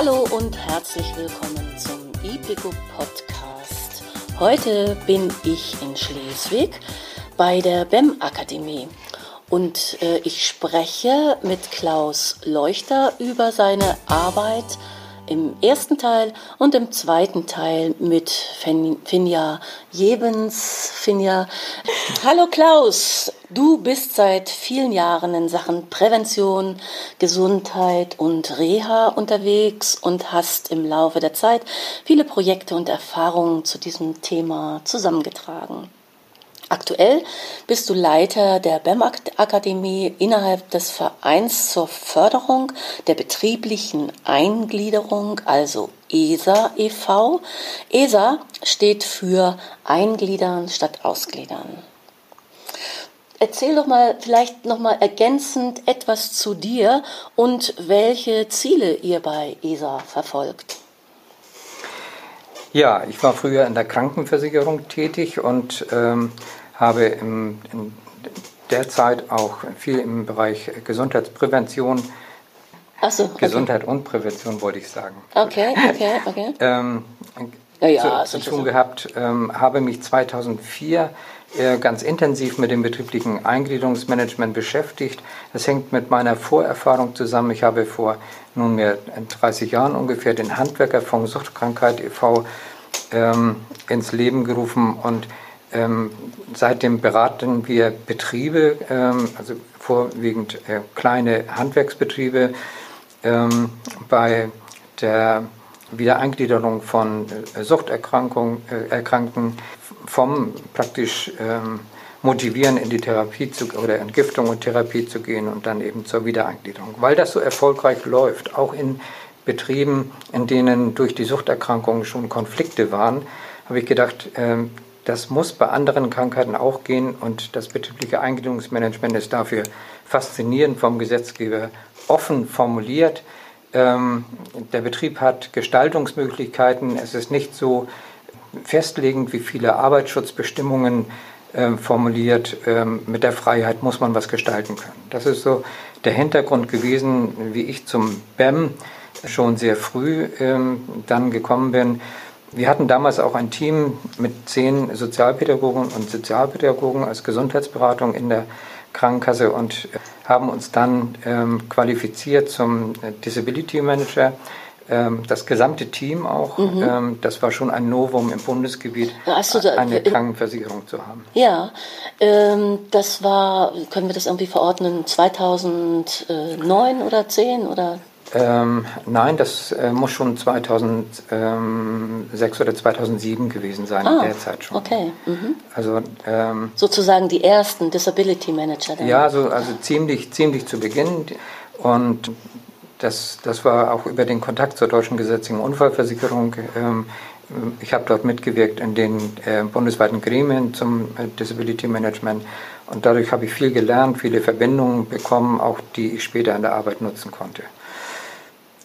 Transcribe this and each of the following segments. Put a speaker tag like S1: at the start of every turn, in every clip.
S1: Hallo und herzlich willkommen zum IPICO Podcast. Heute bin ich in Schleswig bei der BEM Akademie und äh, ich spreche mit Klaus Leuchter über seine Arbeit im ersten Teil und im zweiten Teil mit Finja Jebens. Finja. Hallo Klaus, du bist seit vielen Jahren in Sachen Prävention, Gesundheit und Reha unterwegs und hast im Laufe der Zeit viele Projekte und Erfahrungen zu diesem Thema zusammengetragen. Aktuell bist du Leiter der BEM-Akademie innerhalb des Vereins zur Förderung der betrieblichen Eingliederung, also ESA e.V. ESA steht für Eingliedern statt Ausgliedern. Erzähl doch mal vielleicht noch mal ergänzend etwas zu dir und welche Ziele ihr bei ESA verfolgt.
S2: Ja, ich war früher in der Krankenversicherung tätig und ähm, habe im, in der Zeit auch viel im Bereich Gesundheitsprävention, so, okay. Gesundheit und Prävention wollte ich sagen.
S1: Okay, okay, okay.
S2: ähm, ja, zu, zu tun gehabt, ähm, habe mich 2004 äh, ganz intensiv mit dem betrieblichen Eingliederungsmanagement beschäftigt. Das hängt mit meiner Vorerfahrung zusammen. Ich habe vor nunmehr 30 Jahren ungefähr den Handwerkerfonds Suchtkrankheit e.V. Ähm, ins Leben gerufen und ähm, seitdem beraten wir Betriebe, ähm, also vorwiegend äh, kleine Handwerksbetriebe, ähm, bei der Wiedereingliederung von äh, Suchterkrankungen, äh, vom praktisch ähm, motivieren, in die Therapie zu, oder Entgiftung und Therapie zu gehen und dann eben zur Wiedereingliederung. Weil das so erfolgreich läuft, auch in Betrieben, in denen durch die Suchterkrankungen schon Konflikte waren, habe ich gedacht, ähm, das muss bei anderen Krankheiten auch gehen und das betriebliche Eingliederungsmanagement ist dafür faszinierend vom Gesetzgeber offen formuliert. Ähm, der Betrieb hat Gestaltungsmöglichkeiten. Es ist nicht so festlegend wie viele Arbeitsschutzbestimmungen äh, formuliert. Ähm, mit der Freiheit muss man was gestalten können. Das ist so der Hintergrund gewesen, wie ich zum BEM schon sehr früh ähm, dann gekommen bin. Wir hatten damals auch ein Team mit zehn Sozialpädagogen und Sozialpädagogen als Gesundheitsberatung in der Krankenkasse und haben uns dann ähm, qualifiziert zum Disability Manager. Ähm, das gesamte Team auch, mhm. ähm, das war schon ein Novum im Bundesgebiet, also da, eine Krankenversicherung zu haben.
S1: Ja, ähm, das war, können wir das irgendwie verordnen, 2009 oder 10 oder
S2: ähm, nein, das äh, muss schon 2006 oder 2007 gewesen sein, ah, in der Zeit schon.
S1: Okay. Mhm.
S2: Also, ähm,
S1: Sozusagen die ersten Disability Manager.
S2: Dann. Ja, so, also ziemlich, ziemlich zu Beginn. Und das, das war auch über den Kontakt zur Deutschen Gesetzlichen Unfallversicherung. Ähm, ich habe dort mitgewirkt in den äh, bundesweiten Gremien zum äh, Disability Management. Und dadurch habe ich viel gelernt, viele Verbindungen bekommen, auch die ich später in der Arbeit nutzen konnte.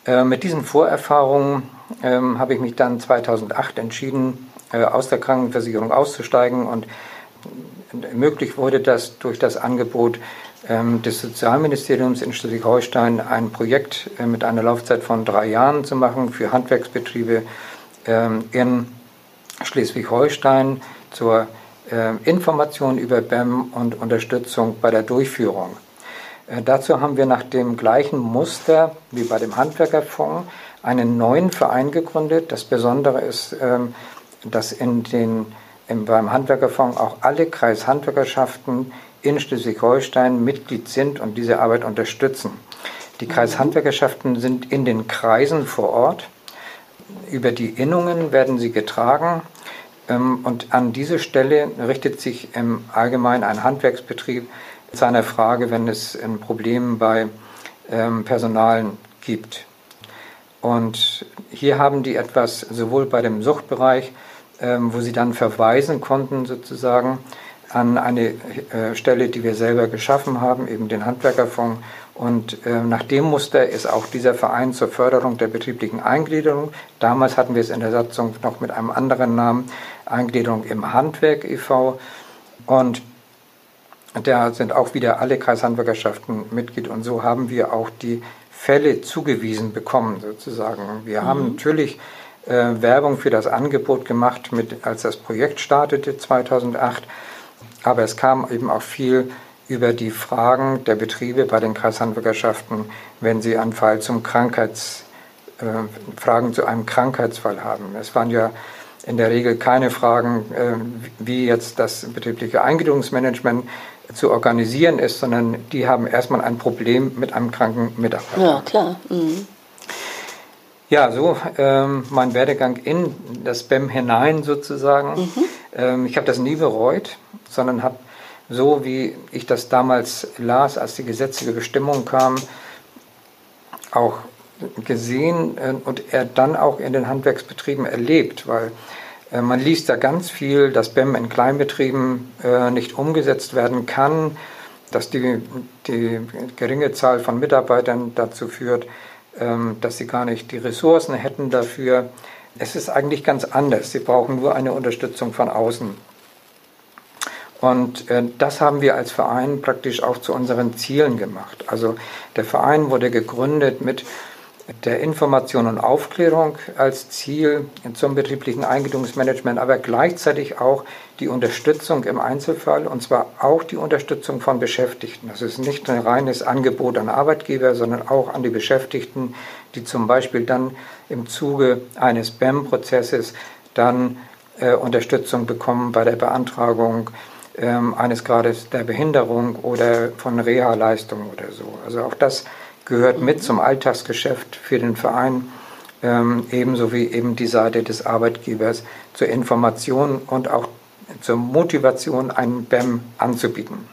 S2: Äh, mit diesen Vorerfahrungen ähm, habe ich mich dann 2008 entschieden, äh, aus der Krankenversicherung auszusteigen und möglich wurde das durch das Angebot ähm, des Sozialministeriums in Schleswig-Holstein, ein Projekt äh, mit einer Laufzeit von drei Jahren zu machen für Handwerksbetriebe ähm, in Schleswig-Holstein zur äh, Information über BEM und Unterstützung bei der Durchführung. Äh, dazu haben wir nach dem gleichen Muster wie bei dem Handwerkerfonds einen neuen Verein gegründet. Das Besondere ist, ähm, dass in den, beim Handwerkerfonds auch alle Kreishandwerkerschaften in Schleswig-Holstein Mitglied sind und diese Arbeit unterstützen. Die Kreishandwerkerschaften sind in den Kreisen vor Ort. Über die Innungen werden sie getragen. Ähm, und an diese Stelle richtet sich im Allgemeinen ein Handwerksbetrieb seiner Frage, wenn es ein Problem bei ähm, Personalen gibt. Und hier haben die etwas sowohl bei dem Suchtbereich, ähm, wo sie dann verweisen konnten sozusagen an eine äh, Stelle, die wir selber geschaffen haben, eben den Handwerkerfonds. Und äh, nach dem Muster ist auch dieser Verein zur Förderung der betrieblichen Eingliederung. Damals hatten wir es in der Satzung noch mit einem anderen Namen, Eingliederung im Handwerk e.V. Und da sind auch wieder alle Kreishandwerkerschaften Mitglied und so haben wir auch die Fälle zugewiesen bekommen, sozusagen. Wir mhm. haben natürlich äh, Werbung für das Angebot gemacht, mit, als das Projekt startete 2008. Aber es kam eben auch viel über die Fragen der Betriebe bei den Kreishandwerkerschaften, wenn sie einen Fall zum Krankheits, äh, Fragen zu einem Krankheitsfall haben. Es waren ja in der Regel keine Fragen, äh, wie jetzt das betriebliche Eingliederungsmanagement zu organisieren ist, sondern die haben erstmal ein Problem mit einem kranken Mitarbeiter.
S1: Ja, klar. Mhm.
S2: Ja, so ähm, mein Werdegang in das BEM hinein sozusagen. Mhm. Ähm, ich habe das nie bereut, sondern habe so, wie ich das damals las, als die gesetzliche Bestimmung kam, auch gesehen äh, und er dann auch in den Handwerksbetrieben erlebt, weil man liest da ganz viel, dass BEM in Kleinbetrieben äh, nicht umgesetzt werden kann, dass die, die geringe Zahl von Mitarbeitern dazu führt, ähm, dass sie gar nicht die Ressourcen hätten dafür. Es ist eigentlich ganz anders. Sie brauchen nur eine Unterstützung von außen. Und äh, das haben wir als Verein praktisch auch zu unseren Zielen gemacht. Also der Verein wurde gegründet mit der Information und Aufklärung als Ziel zum betrieblichen Eingliederungsmanagement, aber gleichzeitig auch die Unterstützung im Einzelfall und zwar auch die Unterstützung von Beschäftigten. Das ist nicht ein reines Angebot an Arbeitgeber, sondern auch an die Beschäftigten, die zum Beispiel dann im Zuge eines BEM-Prozesses dann äh, Unterstützung bekommen bei der Beantragung äh, eines Grades der Behinderung oder von Reha-Leistungen oder so. Also auch das gehört mit zum Alltagsgeschäft für den Verein, ähm, ebenso wie eben die Seite des Arbeitgebers zur Information und auch zur Motivation, einen BEM anzubieten.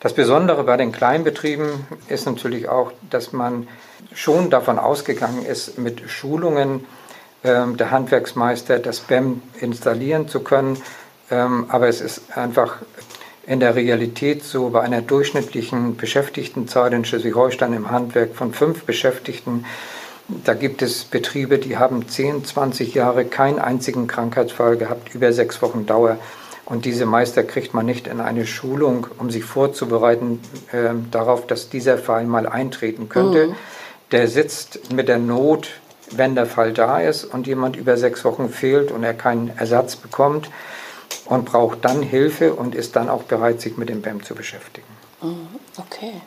S2: Das Besondere bei den Kleinbetrieben ist natürlich auch, dass man schon davon ausgegangen ist, mit Schulungen ähm, der Handwerksmeister das BEM installieren zu können. Ähm, aber es ist einfach in der Realität so bei einer durchschnittlichen Beschäftigtenzahl in Schleswig-Holstein im Handwerk von fünf Beschäftigten, da gibt es Betriebe, die haben 10, 20 Jahre keinen einzigen Krankheitsfall gehabt, über sechs Wochen Dauer. Und diese Meister kriegt man nicht in eine Schulung, um sich vorzubereiten äh, darauf, dass dieser Fall mal eintreten könnte. Mhm. Der sitzt mit der Not, wenn der Fall da ist und jemand über sechs Wochen fehlt und er keinen Ersatz bekommt und braucht dann Hilfe und ist dann auch bereit, sich mit dem BEM zu beschäftigen.
S1: Mhm, okay.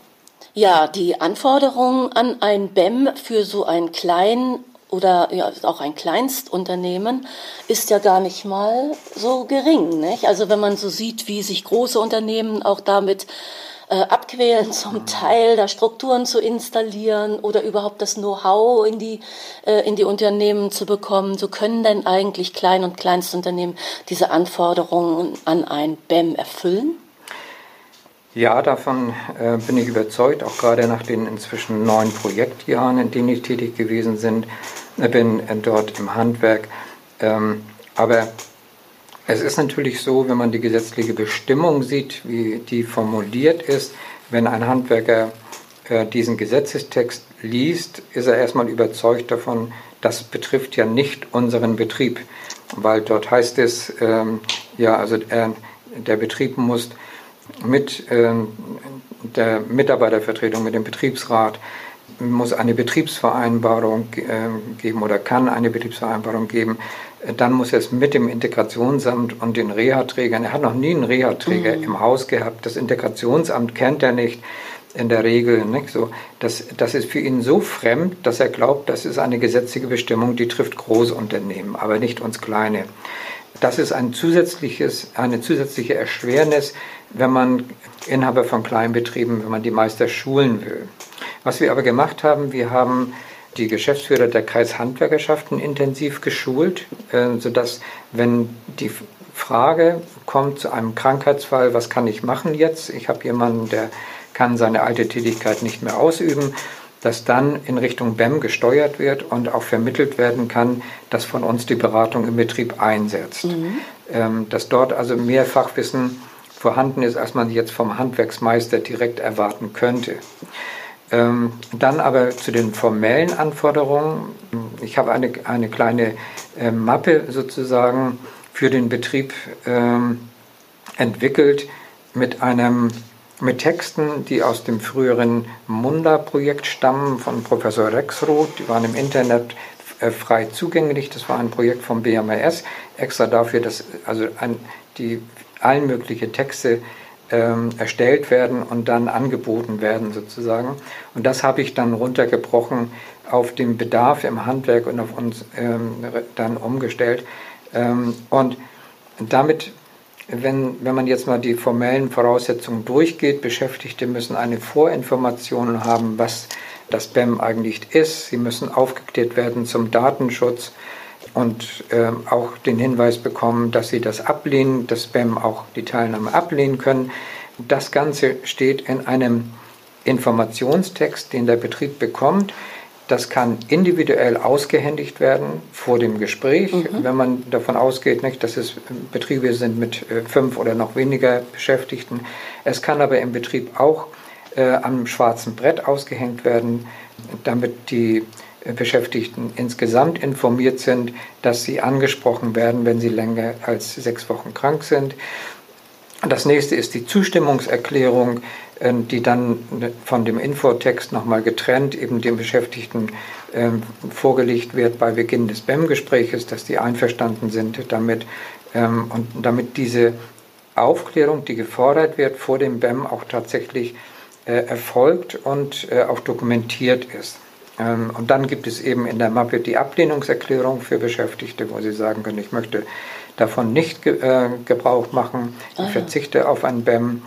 S1: Ja, die Anforderungen an ein BEM für so ein klein oder ja, auch ein Kleinstunternehmen ist ja gar nicht mal so gering. Nicht? Also wenn man so sieht, wie sich große Unternehmen auch damit äh, abquälen, zum Teil da Strukturen zu installieren oder überhaupt das Know-how in die, äh, in die Unternehmen zu bekommen. So können denn eigentlich Klein- und Kleinstunternehmen diese Anforderungen an ein BEM erfüllen?
S2: Ja, davon äh, bin ich überzeugt, auch gerade nach den inzwischen neun Projektjahren, in denen ich tätig gewesen bin, äh, bin äh, dort im Handwerk. Ähm, aber es ist natürlich so, wenn man die gesetzliche Bestimmung sieht, wie die formuliert ist, wenn ein Handwerker äh, diesen Gesetzestext liest, ist er erstmal überzeugt davon, das betrifft ja nicht unseren Betrieb, weil dort heißt es, ähm, ja, also äh, der Betrieb muss mit äh, der Mitarbeitervertretung, mit dem Betriebsrat, muss eine Betriebsvereinbarung äh, geben oder kann eine Betriebsvereinbarung geben dann muss er es mit dem Integrationsamt und den Reha-Trägern, er hat noch nie einen Reha-Träger mhm. im Haus gehabt, das Integrationsamt kennt er nicht in der Regel. Nicht? So, das, das ist für ihn so fremd, dass er glaubt, das ist eine gesetzliche Bestimmung, die trifft Großunternehmen, aber nicht uns kleine. Das ist ein zusätzliches, eine zusätzliche Erschwernis, wenn man Inhaber von Kleinbetrieben, wenn man die Meister schulen will. Was wir aber gemacht haben, wir haben die Geschäftsführer der Kreishandwerkerschaften intensiv geschult, äh, sodass, wenn die Frage kommt zu einem Krankheitsfall, was kann ich machen jetzt? Ich habe jemanden, der kann seine alte Tätigkeit nicht mehr ausüben, dass dann in Richtung BEM gesteuert wird und auch vermittelt werden kann, dass von uns die Beratung im Betrieb einsetzt. Mhm. Ähm, dass dort also mehr Fachwissen vorhanden ist, als man jetzt vom Handwerksmeister direkt erwarten könnte. Ähm, dann aber zu den formellen Anforderungen. Ich habe eine, eine kleine äh, Mappe sozusagen für den Betrieb ähm, entwickelt mit einem mit Texten, die aus dem früheren Munda-Projekt stammen von Professor Rexroth. Die waren im Internet äh, frei zugänglich. Das war ein Projekt vom BMRS, extra dafür, dass also ein, die allen möglichen Texte ähm, erstellt werden und dann angeboten werden sozusagen. Und das habe ich dann runtergebrochen auf den Bedarf im Handwerk und auf uns ähm, dann umgestellt. Ähm, und damit wenn, wenn man jetzt mal die formellen Voraussetzungen durchgeht, Beschäftigte müssen eine Vorinformation haben, was das BEM eigentlich ist. Sie müssen aufgeklärt werden zum Datenschutz und äh, auch den Hinweis bekommen, dass sie das ablehnen, das BEM auch die Teilnahme ablehnen können. Das Ganze steht in einem Informationstext, den der Betrieb bekommt. Das kann individuell ausgehändigt werden vor dem Gespräch, mhm. wenn man davon ausgeht, nicht, dass es Betriebe sind mit äh, fünf oder noch weniger Beschäftigten. Es kann aber im Betrieb auch äh, am schwarzen Brett ausgehängt werden, damit die Beschäftigten insgesamt informiert sind, dass sie angesprochen werden, wenn sie länger als sechs Wochen krank sind. Das nächste ist die Zustimmungserklärung. Ähm, die dann von dem Infotext nochmal getrennt eben den Beschäftigten ähm, vorgelegt wird bei Beginn des BEM-Gespräches, dass die einverstanden sind damit ähm, und damit diese Aufklärung, die gefordert wird vor dem BEM, auch tatsächlich äh, erfolgt und äh, auch dokumentiert ist. Und dann gibt es eben in der Mappe die Ablehnungserklärung für Beschäftigte, wo sie sagen können, ich möchte davon nicht äh, Gebrauch machen, ich ah, verzichte auf ein BEM.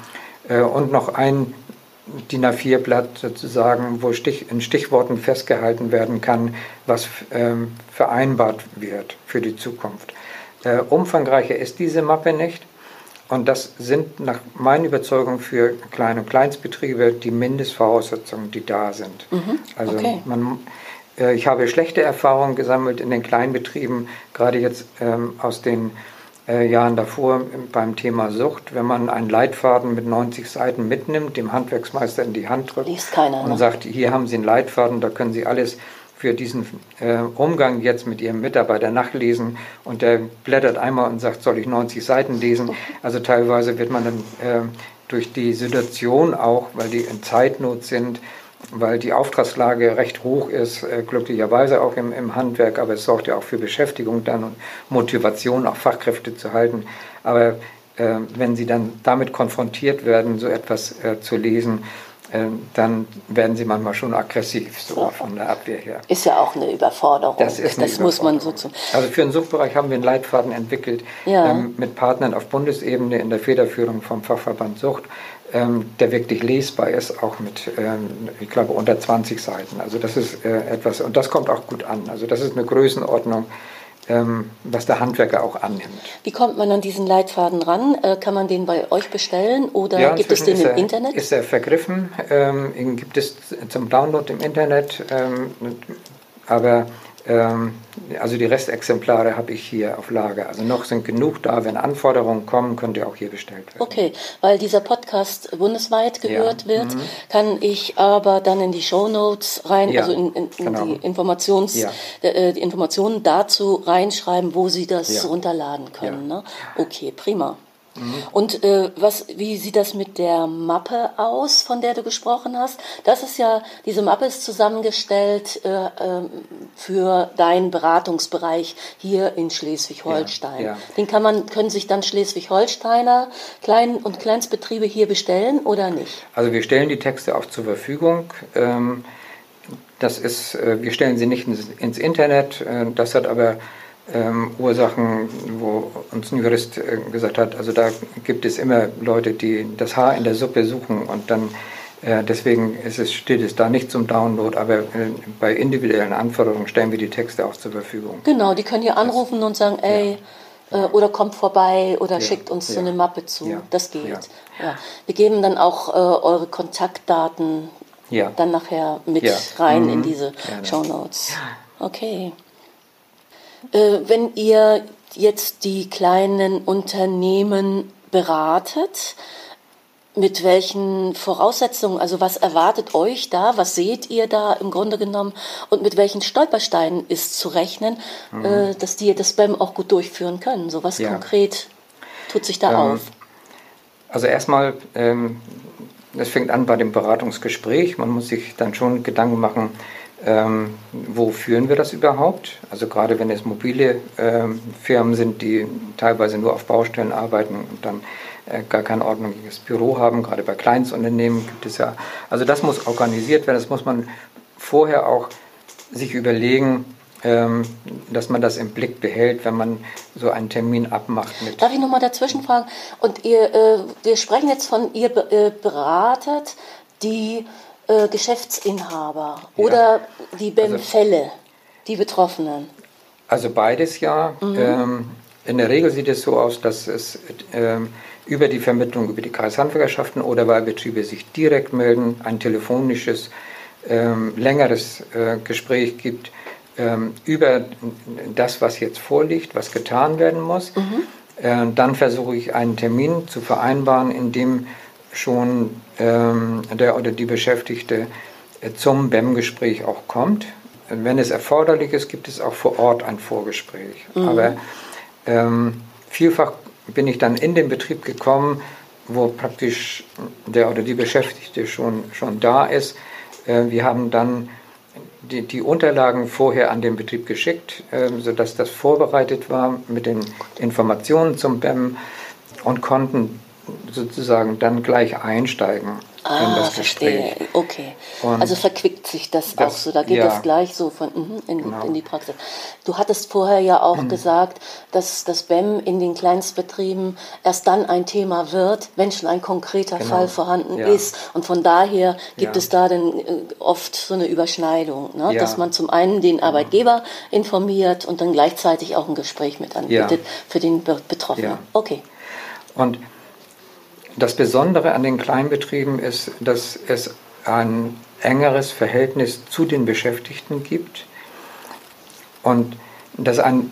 S2: Äh, und noch ein DIN A4-Blatt sozusagen, wo Stich, in Stichworten festgehalten werden kann, was ähm, vereinbart wird für die Zukunft. Äh, umfangreicher ist diese Mappe nicht. Und das sind nach meiner Überzeugung für Klein- und Kleinstbetriebe die Mindestvoraussetzungen, die da sind. Mhm, also okay. man, äh, ich habe schlechte Erfahrungen gesammelt in den Kleinbetrieben, gerade jetzt ähm, aus den äh, Jahren davor beim Thema Sucht, wenn man einen Leitfaden mit 90 Seiten mitnimmt, dem Handwerksmeister in die Hand drückt keiner, und ne? sagt, hier haben Sie einen Leitfaden, da können Sie alles für diesen äh, Umgang jetzt mit Ihrem Mitarbeiter nachlesen und der blättert einmal und sagt, soll ich 90 Seiten lesen? Also teilweise wird man dann äh, durch die Situation auch, weil die in Zeitnot sind, weil die Auftragslage recht hoch ist, äh, glücklicherweise auch im, im, Handwerk, aber es sorgt ja auch für Beschäftigung dann und Motivation, auch Fachkräfte zu halten. Aber äh, wenn sie dann damit konfrontiert werden, so etwas äh, zu lesen, dann werden sie manchmal schon aggressiv, so von der Abwehr her.
S1: Ist ja auch eine Überforderung.
S2: Das, ist eine das muss man so zu. Also für den Suchtbereich haben wir einen Leitfaden entwickelt ja. ähm, mit Partnern auf Bundesebene in der Federführung vom Fachverband Sucht ähm, der wirklich lesbar ist, auch mit, ähm, ich glaube, unter 20 Seiten. Also das ist äh, etwas, und das kommt auch gut an. Also das ist eine Größenordnung, was der Handwerker auch annimmt.
S1: Wie kommt man an diesen Leitfaden ran? Äh, kann man den bei euch bestellen oder ja, gibt es den im
S2: er,
S1: Internet?
S2: Ist er vergriffen? Ähm, gibt es zum Download im Internet, ähm, aber ähm, also die Restexemplare habe ich hier auf Lager. Also noch sind genug da. Wenn Anforderungen kommen, könnt ihr auch hier bestellt werden.
S1: Okay, weil dieser Podcast bundesweit gehört ja. wird, mhm. kann ich aber dann in die Show Notes rein, ja, also in, in, in genau. die, Informations, ja. äh, die Informationen dazu reinschreiben, wo Sie das runterladen können. Ne? Okay, prima. Mhm. Und äh, was, wie sieht das mit der Mappe aus, von der du gesprochen hast? Das ist ja, diese Mappe ist zusammengestellt äh, äh, für deinen Beratungsbereich hier in Schleswig-Holstein. Ja, ja. Den kann man, können sich dann Schleswig-Holsteiner Klein- und Kleinstbetriebe hier bestellen oder nicht?
S2: Also wir stellen die Texte auch zur Verfügung. Ähm, das ist, äh, wir stellen sie nicht ins, ins Internet. Äh, das hat aber ähm, Ursachen, wo uns ein Jurist äh, gesagt hat, also da gibt es immer Leute, die das Haar in der Suppe suchen und dann äh, deswegen ist es, steht es da nicht zum Download, aber äh, bei individuellen Anforderungen stellen wir die Texte auch zur Verfügung.
S1: Genau, die können hier anrufen und sagen, ey, ja. äh, oder kommt vorbei oder ja, schickt uns ja. so eine Mappe zu. Das geht. Ja. Wir geben dann auch äh, eure Kontaktdaten dann nachher mit rein mhm. in diese Show Notes. Okay. Äh, wenn ihr jetzt die kleinen Unternehmen beratet, mit welchen Voraussetzungen, also was erwartet euch da, was seht ihr da im Grunde genommen und mit welchen Stolpersteinen ist zu rechnen, mhm. äh, dass die das BEM auch gut durchführen können? So was ja. konkret tut sich da ähm, auf?
S2: Also erstmal ähm, das fängt an bei dem Beratungsgespräch. Man muss sich dann schon Gedanken machen, ähm, wo führen wir das überhaupt? Also gerade wenn es mobile ähm, Firmen sind, die teilweise nur auf Baustellen arbeiten und dann äh, gar kein ordentliches Büro haben, gerade bei Kleinstunternehmen gibt es ja, also das muss organisiert werden, das muss man vorher auch sich überlegen, ähm, dass man das im Blick behält, wenn man so einen Termin abmacht.
S1: Darf ich nochmal dazwischen fragen? Und ihr, äh, wir sprechen jetzt von, ihr äh, beratet die äh, Geschäftsinhaber ja. oder die BEM-Fälle, also, die Betroffenen?
S2: Also beides ja. Mhm. Ähm, in der Regel sieht es so aus, dass es ähm, über die Vermittlung über die Kreishandwerkerschaften oder weil Betriebe sich direkt melden, ein telefonisches, ähm, längeres äh, Gespräch gibt ähm, über das, was jetzt vorliegt, was getan werden muss. Mhm. Äh, dann versuche ich einen Termin zu vereinbaren, in dem schon der oder die Beschäftigte äh, zum BEM-Gespräch auch kommt. Wenn es erforderlich ist, gibt es auch vor Ort ein Vorgespräch. Mhm. Aber ähm, vielfach bin ich dann in den Betrieb gekommen, wo praktisch der oder die Beschäftigte schon, schon da ist. Äh, wir haben dann die, die, Unterlagen vorher an den Betrieb geschickt, äh, sodass das vorbereitet war mit den Informationen zum BEM und konnten sozusagen dann gleich einsteigen
S1: ah, in das verstehe. Gespräch. Okay. Und also verquickt sich das, das, auch so. Da geht ja. das gleich so von mhm, in, genau. in, die Praxis. Du hattest vorher ja auch mhm. gesagt, dass das BEM in den Kleinstbetrieben erst dann ein Thema wird, wenn schon ein konkreter genau. Fall vorhanden ja. ist. Und von daher gibt ja. es da dann äh, oft so eine Überschneidung, ne? dass man zum einen den genau. Arbeitgeber informiert und dann gleichzeitig auch ein Gespräch mit anbietet für den Betroffenen. Okay.
S2: Und das Besondere an den Kleinbetrieben ist, dass es ein engeres Verhältnis zu den Beschäftigten gibt und dass ein,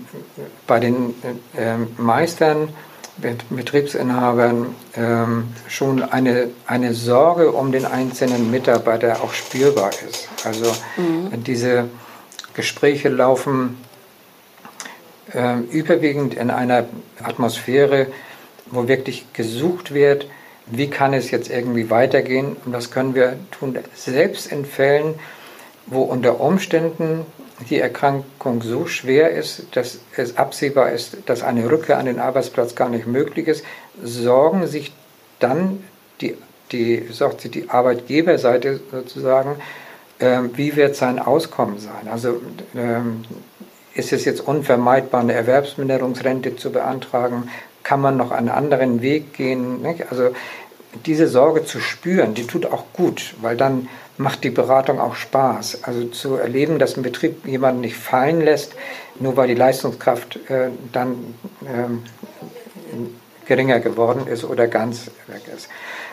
S2: bei den äh, Meistern, Betriebsinhabern ähm, schon eine, eine Sorge um den einzelnen Mitarbeiter auch spürbar ist. Also mhm. diese Gespräche laufen äh, überwiegend in einer Atmosphäre, wo wirklich gesucht wird, wie kann es jetzt irgendwie weitergehen und was können wir tun, selbst in Fällen, wo unter Umständen die Erkrankung so schwer ist, dass es absehbar ist, dass eine Rückkehr an den Arbeitsplatz gar nicht möglich ist, sorgen sich dann die, die, sorgt sich die Arbeitgeberseite sozusagen, äh, wie wird sein Auskommen sein? Also ähm, ist es jetzt unvermeidbar, eine Erwerbsminderungsrente zu beantragen? Kann man noch einen anderen Weg gehen. Nicht? Also diese Sorge zu spüren, die tut auch gut, weil dann macht die Beratung auch Spaß. Also zu erleben, dass ein Betrieb jemanden nicht fallen lässt, nur weil die Leistungskraft äh, dann ähm, geringer geworden ist oder ganz weg ist.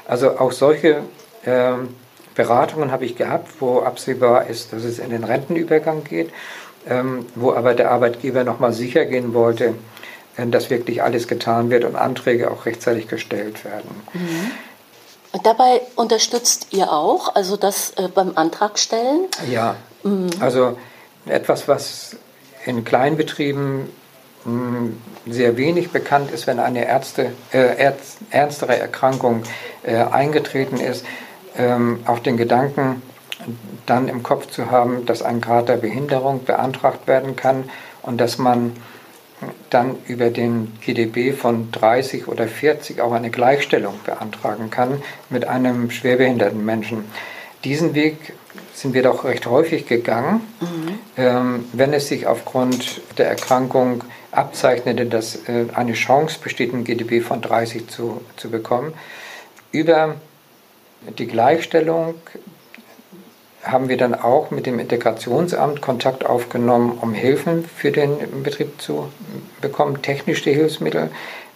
S2: Also auch solche ähm, Beratungen habe ich gehabt, wo absehbar ist, dass es in den Rentenübergang geht, ähm, wo aber der Arbeitgeber nochmal sicher gehen wollte, dass wirklich alles getan wird und Anträge auch rechtzeitig gestellt werden. Mhm.
S1: Und dabei unterstützt ihr auch, also das äh, beim Antragstellen?
S2: Ja, mhm. also etwas, was in Kleinbetrieben mh, hm, sehr wenig bekannt ist, wenn eine Ärzte, äh, ernstere Erkrankung äh, eingetreten ist, ähm, auch den Gedanken dann im Kopf zu haben, dass ein Grad der Behinderung beantragt werden kann und dass man dann über den GDB von 30 oder 40 auch eine Gleichstellung beantragen kann mit einem schwerbehinderten Menschen. Diesen Weg sind wir doch recht häufig gegangen, mhm. ähm, wenn es sich aufgrund der Erkrankung abzeichnete, dass äh, eine Chance besteht, ein GDB von 30 zu, zu bekommen. Über die Gleichstellung haben wir dann auch mit dem Integrationsamt Kontakt aufgenommen, um Hilfen für den Betrieb zu bekommen, technische Hilfsmittel.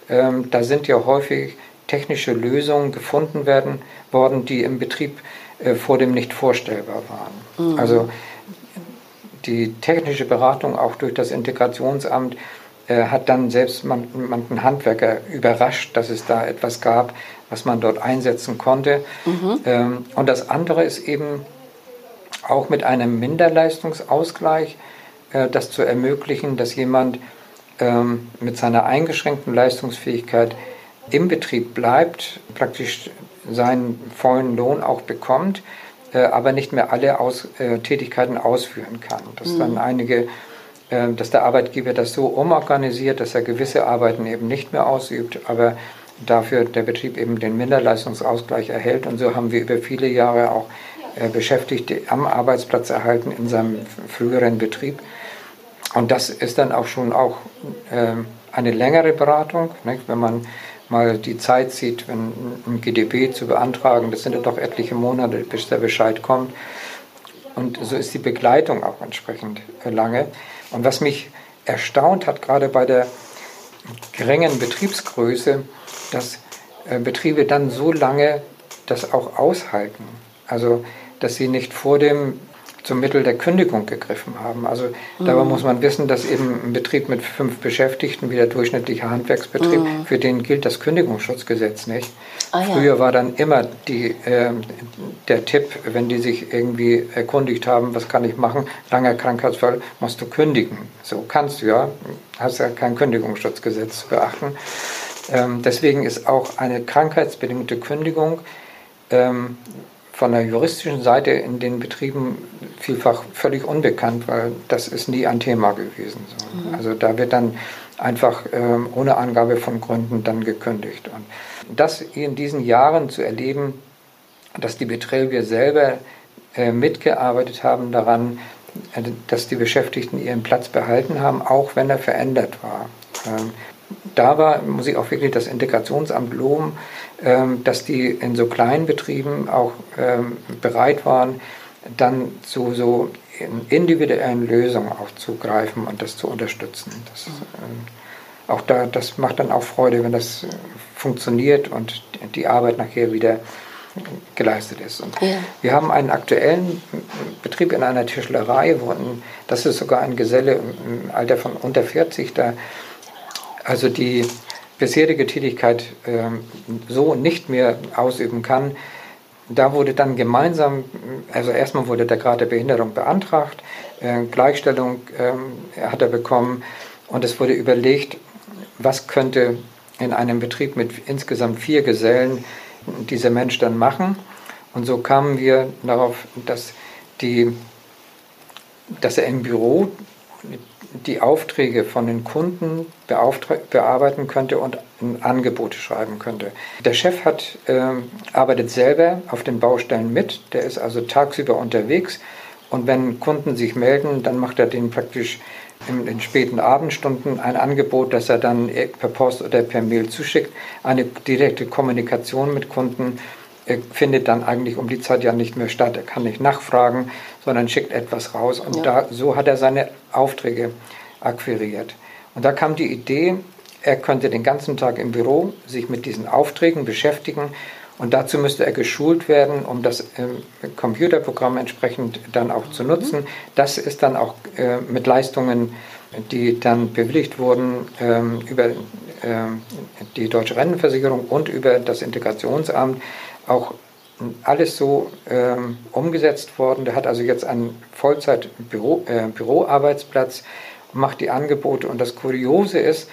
S2: Ähm, da sind ja häufig technische Lösungen gefunden werden worden, die im Betrieb äh, vor dem nicht vorstellbar waren. Mhm. Also die technische Beratung auch durch das Integrationsamt äh, hat dann selbst manchen Handwerker überrascht, dass es da etwas gab, was man dort einsetzen konnte. Mhm. Ähm, und das andere ist eben auch mit einem Minderleistungsausgleich äh, das zu ermöglichen, dass jemand ähm, mit seiner eingeschränkten Leistungsfähigkeit im Betrieb bleibt, praktisch seinen vollen Lohn auch bekommt, äh, aber nicht mehr alle Aus, äh, Tätigkeiten ausführen kann. Dass mhm. dann einige, äh, dass der Arbeitgeber das so umorganisiert, dass er gewisse Arbeiten eben nicht mehr ausübt, aber dafür der Betrieb eben den Minderleistungsausgleich erhält. Und so haben wir über viele Jahre auch äh, Beschäftigte am Arbeitsplatz erhalten in seinem früheren Betrieb. Und das ist dann auch schon auch äh, eine längere Beratung, nicht? wenn man mal die Zeit sieht, wenn ein GDB zu beantragen, das sind ja doch etliche Monate, bis der Bescheid kommt. Und so ist die Begleitung auch entsprechend lange. Und was mich erstaunt hat, gerade bei der geringen Betriebsgröße, dass äh, Betriebe dann so lange das auch aushalten. Also, dass sie nicht vor dem zum Mittel der Kündigung gegriffen haben. Also mhm. dabei muss man wissen, dass eben ein Betrieb mit fünf Beschäftigten, wie der durchschnittliche Handwerksbetrieb, mhm. für den gilt das Kündigungsschutzgesetz nicht. Ah, ja. Früher war dann immer die, äh, der Tipp, wenn die sich irgendwie erkundigt haben, was kann ich machen, langer Krankheitsfall, musst du kündigen. So kannst du ja, hast ja kein Kündigungsschutzgesetz zu beachten. Ähm, deswegen ist auch eine krankheitsbedingte Kündigung ähm, von der juristischen Seite in den Betrieben vielfach völlig unbekannt, weil das ist nie ein Thema gewesen. So. Mhm. Also da wird dann einfach ähm, ohne Angabe von Gründen dann gekündigt. Und das in diesen Jahren zu erleben, dass die Betriebe selber äh, mitgearbeitet haben daran, äh, dass die Beschäftigten ihren Platz behalten haben, auch wenn er verändert war. Ähm, da war, muss ich auch wirklich das Integrationsamt loben, ähm, dass die in so kleinen Betrieben auch ähm, bereit waren, dann zu so individuellen Lösungen auch zu greifen und das zu unterstützen. Das, ähm, auch da, das macht dann auch Freude, wenn das funktioniert und die Arbeit nachher wieder geleistet ist. Ja. Wir haben einen aktuellen Betrieb in einer Tischlerei, wo ein, das ist sogar ein Geselle im Alter von unter 40, da also die bisherige Tätigkeit äh, so nicht mehr ausüben kann, da wurde dann gemeinsam, also erstmal wurde der Grad der Behinderung beantragt, äh, Gleichstellung äh, hat er bekommen und es wurde überlegt, was könnte in einem Betrieb mit insgesamt vier Gesellen dieser Mensch dann machen. Und so kamen wir darauf, dass, die, dass er im Büro die Aufträge von den Kunden bearbeiten könnte und Angebote schreiben könnte. Der Chef hat, äh, arbeitet selber auf den Baustellen mit, der ist also tagsüber unterwegs und wenn Kunden sich melden, dann macht er denen praktisch in den späten Abendstunden ein Angebot, das er dann per Post oder per Mail zuschickt. Eine direkte Kommunikation mit Kunden findet dann eigentlich um die Zeit ja nicht mehr statt. Er kann nicht nachfragen, sondern schickt etwas raus. Und ja. da, so hat er seine Aufträge akquiriert. Und da kam die Idee, er könnte den ganzen Tag im Büro sich mit diesen Aufträgen beschäftigen und dazu müsste er geschult werden, um das ähm, Computerprogramm entsprechend dann auch zu nutzen. Das ist dann auch äh, mit Leistungen, die dann bewilligt wurden ähm, über ähm, die Deutsche Rentenversicherung und über das Integrationsamt, auch alles so ähm, umgesetzt worden. Der hat also jetzt einen Vollzeit-Büroarbeitsplatz, äh, macht die Angebote. Und das Kuriose ist,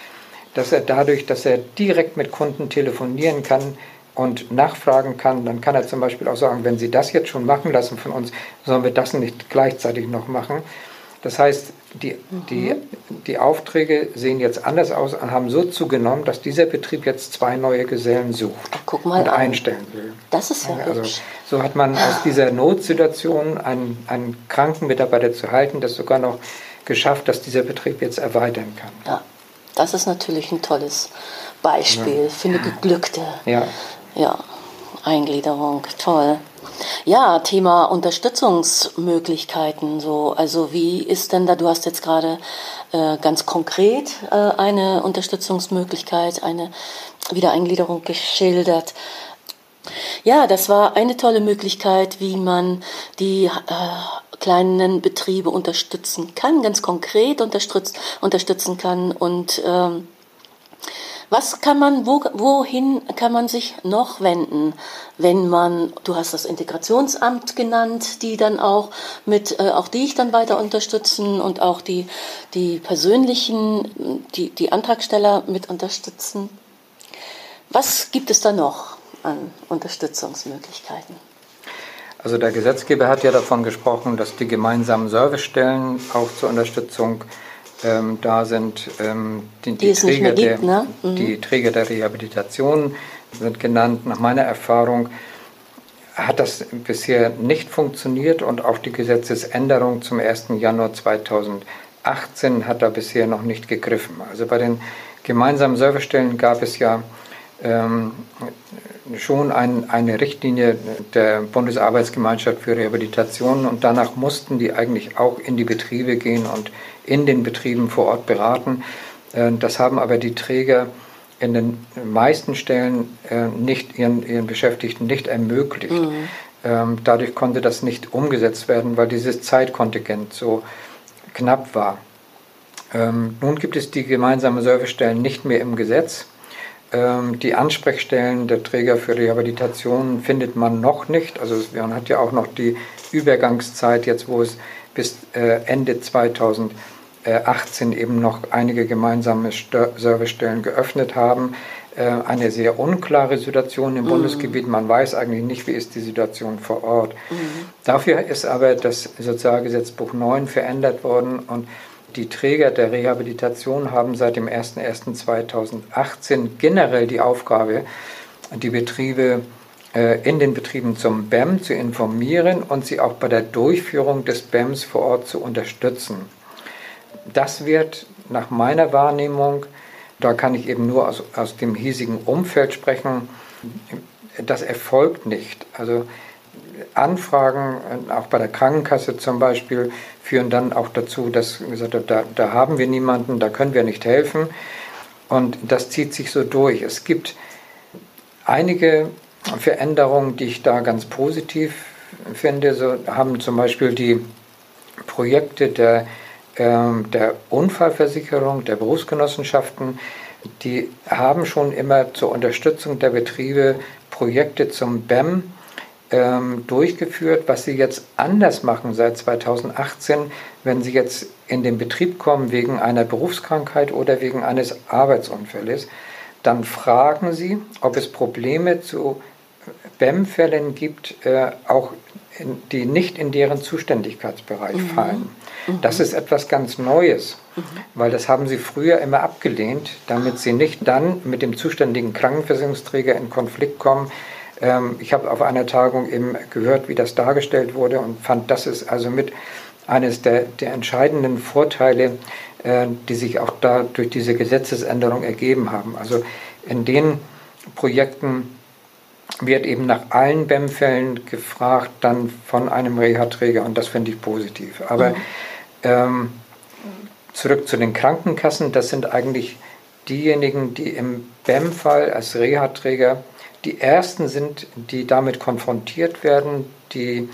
S2: dass er dadurch, dass er direkt mit Kunden telefonieren kann und nachfragen kann, dann kann er zum Beispiel auch sagen, wenn Sie das jetzt schon machen lassen von uns, sollen wir das nicht gleichzeitig noch machen. Das heißt, die, die, die Aufträge sehen jetzt anders aus und haben so zugenommen, dass dieser Betrieb jetzt zwei neue Gesellen sucht
S1: Guck mal
S2: und
S1: an.
S2: einstellen will.
S1: Das ist ja also,
S2: So hat man aus dieser Notsituation einen, einen kranken Mitarbeiter zu halten, das sogar noch geschafft, dass dieser Betrieb jetzt erweitern kann.
S1: Ja, das ist natürlich ein tolles Beispiel ja. für eine geglückte ja. Ja, Eingliederung. Toll. Ja, Thema Unterstützungsmöglichkeiten. So, also wie ist denn da? Du hast jetzt gerade äh, ganz konkret äh, eine Unterstützungsmöglichkeit, eine Wiedereingliederung geschildert. Ja, das war eine tolle Möglichkeit, wie man die äh, kleinen Betriebe unterstützen kann, ganz konkret unterstützt, unterstützen kann und ähm, was kann man, wo, wohin kann man sich noch wenden, wenn man, du hast das Integrationsamt genannt, die dann auch mit, äh, auch dich dann weiter unterstützen und auch die, die persönlichen, die, die Antragsteller mit unterstützen. Was gibt es da noch an Unterstützungsmöglichkeiten?
S2: Also der Gesetzgeber hat ja davon gesprochen, dass die gemeinsamen Servicestellen auch zur Unterstützung ähm, da sind. Ähm, die, die, die, Träger gibt, der, ne? mhm. die Träger der Rehabilitation sind genannt. Nach meiner Erfahrung hat das bisher nicht funktioniert und auch die Gesetzesänderung zum 1. Januar 2018 hat da bisher noch nicht gegriffen. Also bei den gemeinsamen Servicestellen gab es ja ähm, schon ein, eine Richtlinie der Bundesarbeitsgemeinschaft für Rehabilitation und danach mussten die eigentlich auch in die Betriebe gehen und in den Betrieben vor Ort beraten. Äh, das haben aber die Träger in den meisten Stellen äh, nicht ihren, ihren Beschäftigten nicht ermöglicht. Mhm. Ähm, dadurch konnte das nicht umgesetzt werden, weil dieses Zeitkontingent so knapp war. Ähm, nun gibt es die gemeinsamen Servicestellen nicht mehr im Gesetz. Ähm, die Ansprechstellen der Träger für Rehabilitation findet man noch nicht. Also man hat ja auch noch die Übergangszeit jetzt, wo es bis äh, Ende 2018 eben noch einige gemeinsame Servicestellen geöffnet haben. Äh, eine sehr unklare Situation im mhm. Bundesgebiet. Man weiß eigentlich nicht, wie ist die Situation vor Ort. Mhm. Dafür ist aber das Sozialgesetzbuch 9 verändert worden und die Träger der Rehabilitation haben seit dem 01.01.2018 generell die Aufgabe, die Betriebe äh, in den Betrieben zum BEM zu informieren und sie auch bei der Durchführung des BEMs vor Ort zu unterstützen. Das wird nach meiner Wahrnehmung, da kann ich eben nur aus, aus dem hiesigen Umfeld sprechen, das erfolgt nicht. Also Anfragen, auch bei der Krankenkasse zum Beispiel, führen dann auch dazu, dass gesagt wird, da, da haben wir niemanden, da können wir nicht helfen. Und das zieht sich so durch. Es gibt einige Veränderungen, die ich da ganz positiv finde. So haben zum Beispiel die Projekte der, äh, der Unfallversicherung, der Berufsgenossenschaften, die haben schon immer zur Unterstützung der Betriebe Projekte zum BEM ähm, durchgeführt, was sie jetzt anders machen seit 2018, wenn sie jetzt in den Betrieb kommen wegen einer Berufskrankheit oder wegen eines Arbeitsunfalles. Dann fragen sie, ob es Probleme zu BEM-Fällen gibt, äh, auch die nicht in deren Zuständigkeitsbereich mhm. fallen. Mhm. Das ist etwas ganz Neues, mhm. weil das haben sie früher immer abgelehnt, damit sie nicht dann mit dem zuständigen Krankenversicherungsträger in Konflikt kommen, ähm, ich habe auf einer Tagung eben gehört, wie das dargestellt wurde und fand, das ist also mit eines der, der entscheidenden Vorteile, äh, die sich auch da durch diese Gesetzesänderung ergeben haben. Also in den Projekten wird eben nach allen BEM-Fällen gefragt, dann von einem Reha-Träger und das finde ich positiv. Aber mhm. Ähm, zurück zu den Krankenkassen, das sind eigentlich diejenigen, die im BEM-Fall als Reha-Träger die ersten sind, die damit konfrontiert werden, die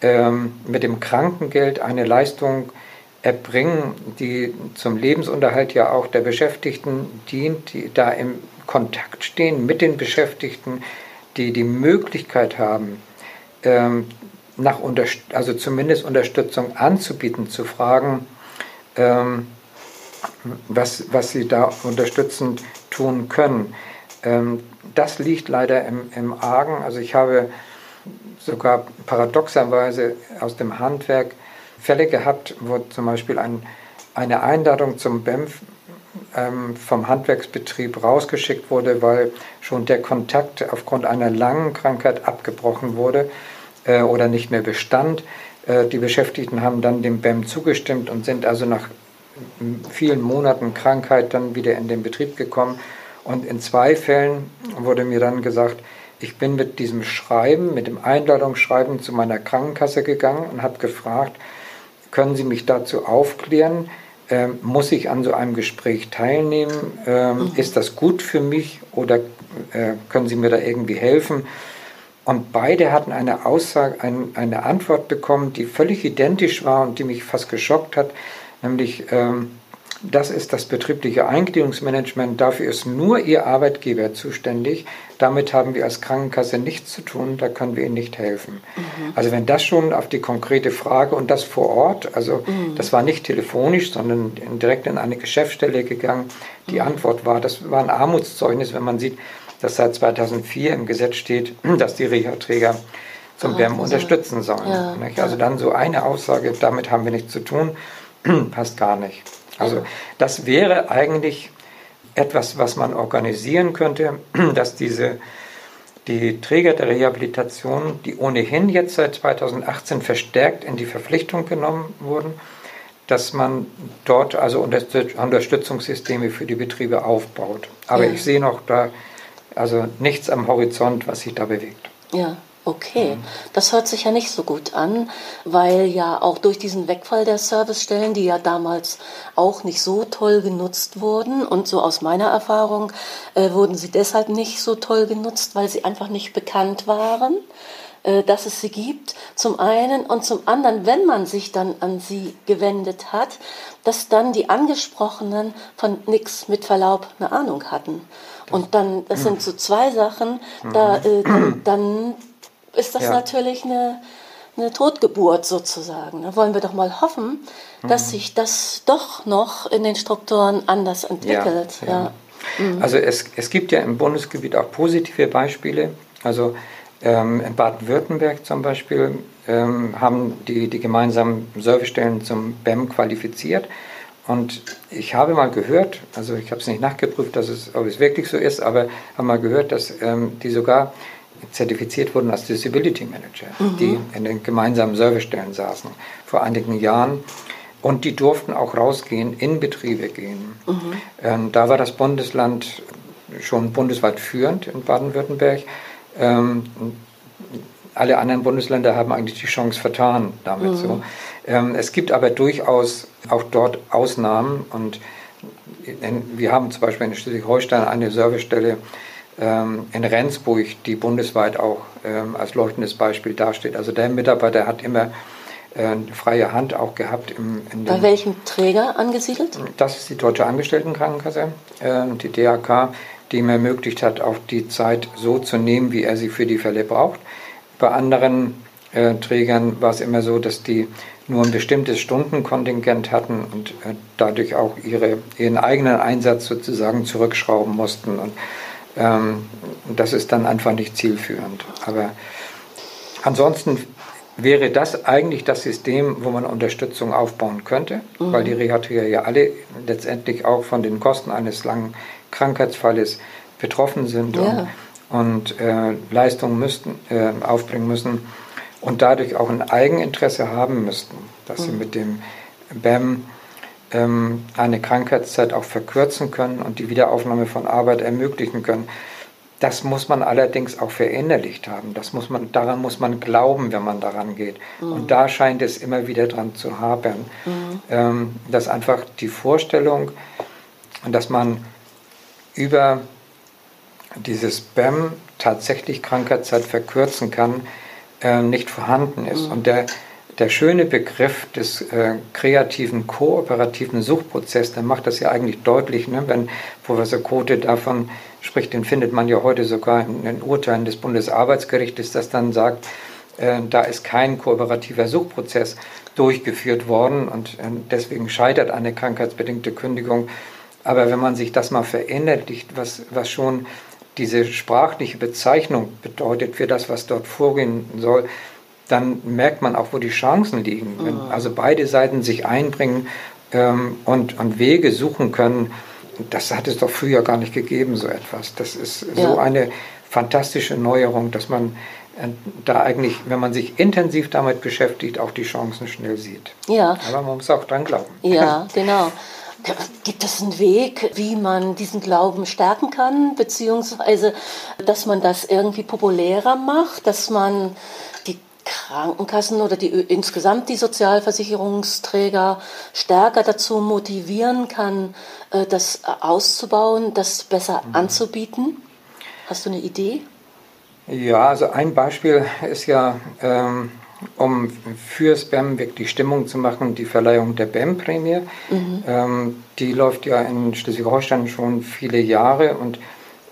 S2: ähm, mit dem Krankengeld eine Leistung erbringen, die zum Lebensunterhalt ja auch der Beschäftigten dient, die da im Kontakt stehen mit den Beschäftigten, die die Möglichkeit haben, ähm, nach also zumindest Unterstützung anzubieten, zu fragen, ähm, was, was sie da unterstützend tun können. Ähm, das liegt leider im, im Argen. Also ich habe sogar paradoxerweise aus dem Handwerk Fälle gehabt, wo zum Beispiel ein, eine Einladung zum BEMF ähm, vom Handwerksbetrieb rausgeschickt wurde, weil schon der Kontakt aufgrund einer langen Krankheit abgebrochen wurde äh, oder nicht mehr bestand. Äh, die Beschäftigten haben dann dem BEM zugestimmt und sind also nach vielen Monaten Krankheit dann wieder in den Betrieb gekommen und in zwei Fällen wurde mir dann gesagt, ich bin mit diesem Schreiben, mit dem Einladungsschreiben zu meiner Krankenkasse gegangen und habe gefragt, können Sie mich dazu aufklären? Ähm, muss ich an so einem Gespräch teilnehmen? Ähm, mhm. Ist das gut für mich oder äh, können Sie mir da irgendwie helfen? Und beide hatten eine Aussage, ein, eine Antwort bekommen, die völlig identisch war und die mich fast geschockt hat, nämlich ähm, das ist das betriebliche Eingliederungsmanagement. Dafür ist nur Ihr Arbeitgeber zuständig. Damit haben wir als Krankenkasse nichts zu tun. Da können wir Ihnen nicht helfen. Mhm. Also wenn das schon auf die konkrete Frage und das vor Ort, also mhm. das war nicht telefonisch, sondern direkt in eine Geschäftsstelle gegangen. Die mhm. Antwort war, das war ein Armutszeugnis, wenn man sieht, dass seit 2004 im Gesetz steht, dass die Reha-Träger zum ah, BEM unterstützen sollen. Ja, also dann so eine Aussage, damit haben wir nichts zu tun, passt gar nicht. Also das wäre eigentlich etwas, was man organisieren könnte, dass diese die Träger der Rehabilitation, die ohnehin jetzt seit 2018 verstärkt in die Verpflichtung genommen wurden, dass man dort also Unterstützungssysteme für die Betriebe aufbaut. Aber ja. ich sehe noch da also nichts am Horizont, was sich da bewegt.
S1: Ja. Okay, das hört sich ja nicht so gut an, weil ja auch durch diesen Wegfall der Servicestellen, die ja damals auch nicht so toll genutzt wurden und so aus meiner Erfahrung äh, wurden sie deshalb nicht so toll genutzt, weil sie einfach nicht bekannt waren, äh, dass es sie gibt, zum einen und zum anderen, wenn man sich dann an sie gewendet hat, dass dann die Angesprochenen von nichts mit Verlaub eine Ahnung hatten. Und dann, das sind so zwei Sachen, da, äh, dann, dann ist das ja. natürlich eine, eine Totgeburt sozusagen. Da wollen wir doch mal hoffen, dass mhm. sich das doch noch in den Strukturen anders entwickelt. Ja, ja.
S2: Mhm. Also es, es gibt ja im Bundesgebiet auch positive Beispiele. Also ähm, in Baden-Württemberg zum Beispiel ähm, haben die, die gemeinsamen Servicestellen zum BEM qualifiziert. Und ich habe mal gehört, also ich habe es nicht nachgeprüft, dass es, ob es wirklich so ist, aber habe mal gehört, dass ähm, die sogar zertifiziert wurden als Disability Manager, mhm. die in den gemeinsamen Servicestellen saßen vor einigen Jahren. Und die durften auch rausgehen, in Betriebe gehen. Mhm. Ähm, da war das Bundesland schon bundesweit führend in Baden-Württemberg. Ähm, alle anderen Bundesländer haben eigentlich die Chance vertan damit. Mhm. So. Ähm, es gibt aber durchaus auch dort Ausnahmen und wir haben zum Beispiel in Schleswig-Holstein eine Servicestelle, ähm, in Rendsburg, die bundesweit auch ähm, als leuchtendes Beispiel dasteht. Also der Mitarbeiter hat immer äh, freie Hand auch gehabt. Im,
S1: Bei welchem Träger angesiedelt?
S2: Das ist die Deutsche Angestelltenkrankenkasse, äh, die DAK, die ihm ermöglicht hat, auch die Zeit so zu nehmen, wie er sie für die Fälle braucht. Bei anderen äh, Trägern war es immer so, dass die nur ein bestimmtes Stundenkontingent hatten und äh, dadurch auch ihre, ihren eigenen Einsatz sozusagen zurückschrauben mussten. Und ähm, das ist dann einfach nicht zielführend. Aber ansonsten wäre das eigentlich das System, wo man Unterstützung aufbauen könnte, mhm. weil die Reha-Träger ja alle letztendlich auch von den Kosten eines langen Krankheitsfalles betroffen sind ja. und, und äh, Leistungen müssten, äh, aufbringen müssen und dadurch auch ein Eigeninteresse haben müssten, dass mhm. sie mit dem BAM ähm, eine Krankheitszeit auch verkürzen können und die Wiederaufnahme von Arbeit ermöglichen können. Das muss man allerdings auch verinnerlicht haben. Das muss man, daran muss man glauben, wenn man daran geht. Mhm. Und da scheint es immer wieder dran zu haben, mhm. ähm, dass einfach die Vorstellung, dass man über dieses BAM tatsächlich Krankheitszeit verkürzen kann, äh, nicht vorhanden ist. Mhm. Und der, der schöne Begriff des äh, kreativen, kooperativen Suchprozesses, der macht das ja eigentlich deutlich, ne? wenn Professor Kote davon spricht, den findet man ja heute sogar in den Urteilen des Bundesarbeitsgerichtes, das dann sagt, äh, da ist kein kooperativer Suchprozess durchgeführt worden und äh, deswegen scheitert eine krankheitsbedingte Kündigung. Aber wenn man sich das mal verinnerlicht, was, was schon diese sprachliche Bezeichnung bedeutet für das, was dort vorgehen soll, dann merkt man auch, wo die Chancen liegen. Wenn ah. also beide Seiten sich einbringen ähm, und, und Wege suchen können, das hat es doch früher gar nicht gegeben, so etwas. Das ist ja. so eine fantastische Neuerung, dass man äh, da eigentlich, wenn man sich intensiv damit beschäftigt, auch die Chancen schnell sieht. Ja. Aber man muss auch dran glauben.
S1: Ja, genau. Gibt es einen Weg, wie man diesen Glauben stärken kann, beziehungsweise dass man das irgendwie populärer macht, dass man die Krankenkassen oder die, insgesamt die Sozialversicherungsträger stärker dazu motivieren kann, äh, das auszubauen, das besser mhm. anzubieten? Hast du eine Idee?
S2: Ja, also ein Beispiel ist ja, ähm, um fürs BEM wirklich Stimmung zu machen, die Verleihung der BEM-Prämie. Mhm. Ähm, die läuft ja in Schleswig-Holstein schon viele Jahre und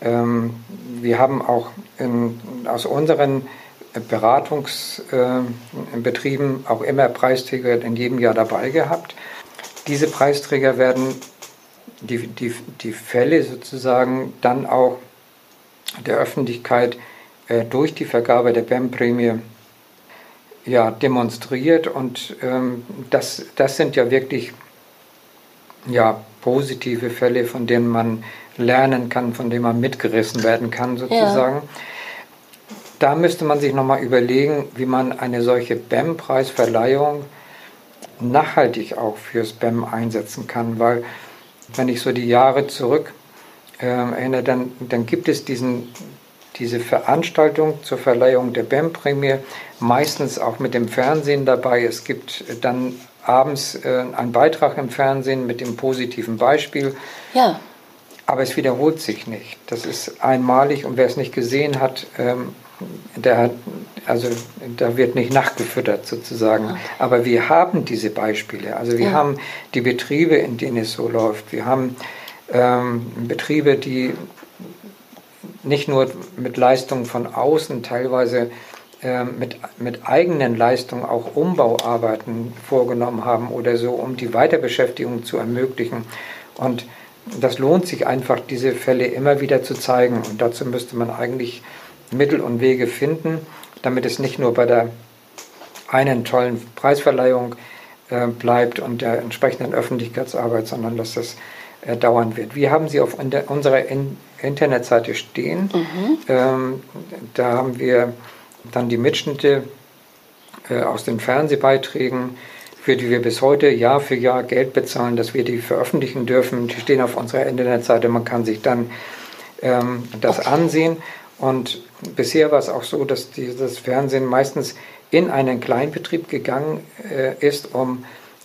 S2: ähm, wir haben auch in, aus unseren Beratungsbetrieben auch immer Preisträger in jedem Jahr dabei gehabt. Diese Preisträger werden die, die, die Fälle sozusagen dann auch der Öffentlichkeit äh, durch die Vergabe der BEM-Prämie ja, demonstriert. Und ähm, das, das sind ja wirklich ja, positive Fälle, von denen man lernen kann, von denen man mitgerissen werden kann, sozusagen. Ja. Da müsste man sich nochmal überlegen, wie man eine solche BEM-Preisverleihung nachhaltig auch fürs BEM einsetzen kann, weil wenn ich so die Jahre zurück äh, erinnere, dann, dann gibt es diesen, diese Veranstaltung zur Verleihung der BEM-Prämie, meistens auch mit dem Fernsehen dabei. Es gibt dann abends äh, einen Beitrag im Fernsehen mit dem positiven Beispiel.
S1: Ja.
S2: Aber es wiederholt sich nicht. Das ist einmalig und wer es nicht gesehen hat, ähm, der hat, also da wird nicht nachgefüttert sozusagen. Okay. Aber wir haben diese Beispiele. Also wir ja. haben die Betriebe, in denen es so läuft. Wir haben ähm, Betriebe, die nicht nur mit Leistungen von außen, teilweise äh, mit, mit eigenen Leistungen auch Umbauarbeiten vorgenommen haben oder so, um die Weiterbeschäftigung zu ermöglichen. Und das lohnt sich einfach, diese Fälle immer wieder zu zeigen. Und dazu müsste man eigentlich Mittel und Wege finden, damit es nicht nur bei der einen tollen Preisverleihung äh, bleibt und der entsprechenden Öffentlichkeitsarbeit, sondern dass das äh, dauern wird. Wir haben sie auf unserer in Internetseite stehen. Mhm. Ähm, da haben wir dann die Mitschnitte äh, aus den Fernsehbeiträgen, für die wir bis heute Jahr für Jahr Geld bezahlen, dass wir die veröffentlichen dürfen. Die stehen auf unserer Internetseite. Man kann sich dann ähm, das okay. ansehen. Und bisher war es auch so, dass dieses Fernsehen meistens in einen Kleinbetrieb gegangen äh, ist, um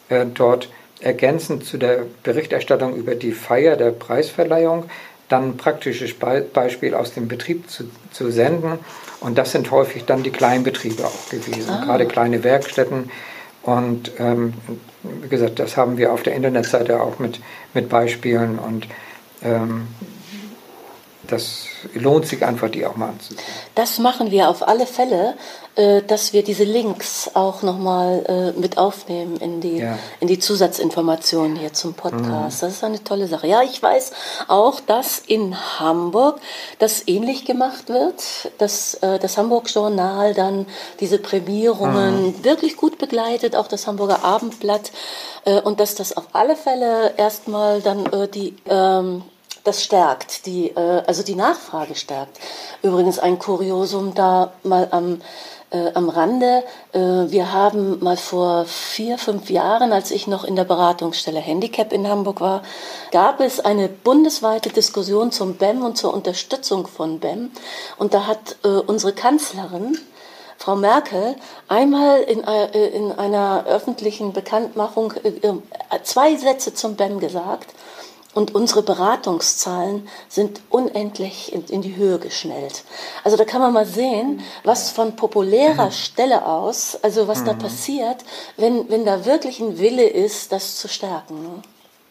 S2: äh, dort ergänzend zu der Berichterstattung über die Feier der Preisverleihung dann ein praktisches Beispiel aus dem Betrieb zu, zu senden. Und das sind häufig dann die Kleinbetriebe auch gewesen, ah. gerade kleine Werkstätten. Und ähm, wie gesagt, das haben wir auf der Internetseite auch mit, mit Beispielen. Und ähm, das lohnt sich einfach, die auch mal anzusehen.
S1: Das machen wir auf alle Fälle, dass wir diese Links auch nochmal äh, mit aufnehmen in die, ja. in die Zusatzinformationen hier zum Podcast. Mhm. Das ist eine tolle Sache. Ja, ich weiß auch, dass in Hamburg das ähnlich gemacht wird, dass äh, das Hamburg Journal dann diese Prämierungen mhm. wirklich gut begleitet, auch das Hamburger Abendblatt und dass das auf alle Fälle erstmal dann die ähm, das stärkt, die, äh, also die Nachfrage stärkt. Übrigens ein Kuriosum da mal am, äh, am Rande. Äh, wir haben mal vor vier, fünf Jahren, als ich noch in der Beratungsstelle Handicap in Hamburg war, gab es eine bundesweite Diskussion zum BEM und zur Unterstützung von BEM. Und da hat äh, unsere Kanzlerin, Frau Merkel einmal in, äh, in einer öffentlichen Bekanntmachung äh, zwei Sätze zum BEM gesagt und unsere Beratungszahlen sind unendlich in, in, die Höhe geschnellt. Also da kann man mal sehen, was von populärer mhm. Stelle aus, also was da mhm. passiert, wenn, wenn da wirklich ein Wille ist, das zu stärken. Ne?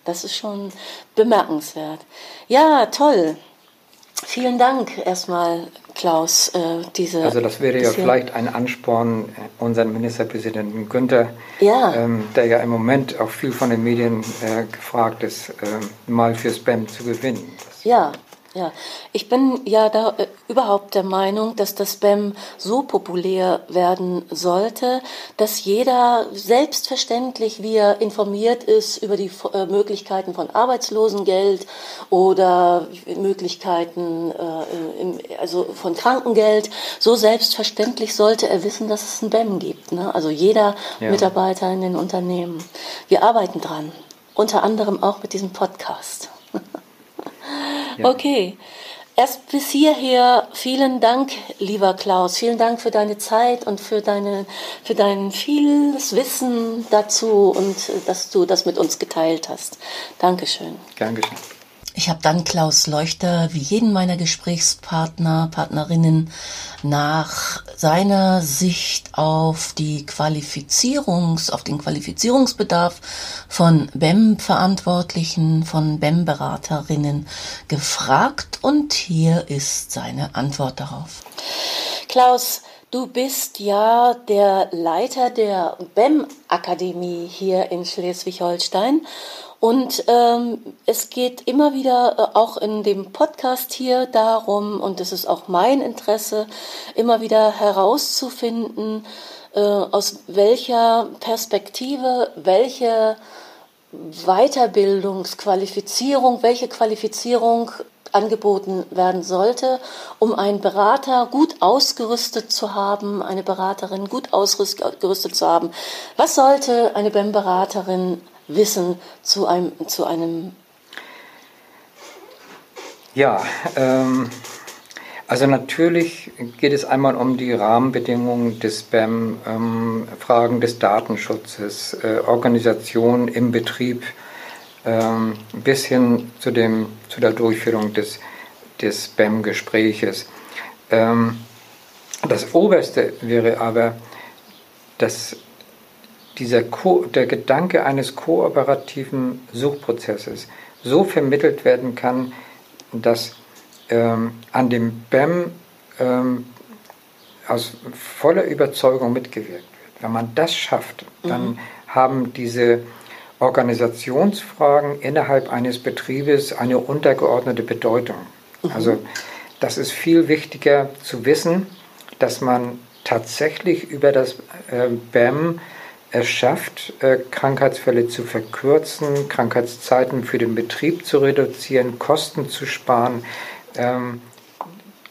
S1: Das ist schon bemerkenswert. Ja, toll. Vielen Dank erstmal, Klaus. Äh, diese,
S2: also das wäre ja vielleicht ein Ansporn, unseren Ministerpräsidenten Günther, ja. Ähm, der ja im Moment auch viel von den Medien äh, gefragt ist, äh, mal für Spam zu gewinnen.
S1: Das ja, ja, ich bin ja da äh, überhaupt der Meinung, dass das BEM so populär werden sollte, dass jeder selbstverständlich, wie er informiert ist über die äh, Möglichkeiten von Arbeitslosengeld oder Möglichkeiten äh, im, also von Krankengeld, so selbstverständlich sollte er wissen, dass es ein BEM gibt. Ne? Also jeder ja. Mitarbeiter in den Unternehmen. Wir arbeiten dran, unter anderem auch mit diesem Podcast. Ja. Okay. Erst bis hierher vielen Dank, lieber Klaus. Vielen Dank für deine Zeit und für, deine, für dein vieles Wissen dazu und äh, dass du das mit uns geteilt hast. Dankeschön.
S2: Dankeschön.
S1: Ich habe dann Klaus Leuchter, wie jeden meiner Gesprächspartner, Partnerinnen, nach seiner Sicht auf die Qualifizierungs, auf den Qualifizierungsbedarf von BEM-Verantwortlichen, von BEM-Beraterinnen gefragt und hier ist seine Antwort darauf. Klaus, Du bist ja der Leiter der BEM-Akademie hier in Schleswig-Holstein Und ähm, es geht immer wieder äh, auch in dem Podcast hier darum, und das ist auch mein Interesse, immer wieder herauszufinden, äh, aus welcher Perspektive, welche Weiterbildungsqualifizierung, welche Qualifizierung angeboten werden sollte, um einen Berater gut ausgerüstet zu haben, eine Beraterin gut ausgerüstet zu haben. Was sollte eine BEM-Beraterin wissen zu einem, zu einem
S2: ja, ähm, also natürlich geht es einmal um die Rahmenbedingungen des BAM, ähm, Fragen des Datenschutzes, äh, Organisation im Betrieb, ähm, bis hin zu, dem, zu der Durchführung des, des BAM-Gespräches. Ähm, das Oberste wäre aber, dass dieser Ko der Gedanke eines kooperativen Suchprozesses so vermittelt werden kann, dass ähm, an dem BEM ähm, aus voller Überzeugung mitgewirkt wird. Wenn man das schafft, dann mhm. haben diese Organisationsfragen innerhalb eines Betriebes eine untergeordnete Bedeutung. Mhm. Also das ist viel wichtiger zu wissen, dass man tatsächlich über das äh, BEM es schafft, äh, Krankheitsfälle zu verkürzen, Krankheitszeiten für den Betrieb zu reduzieren, Kosten zu sparen, ähm,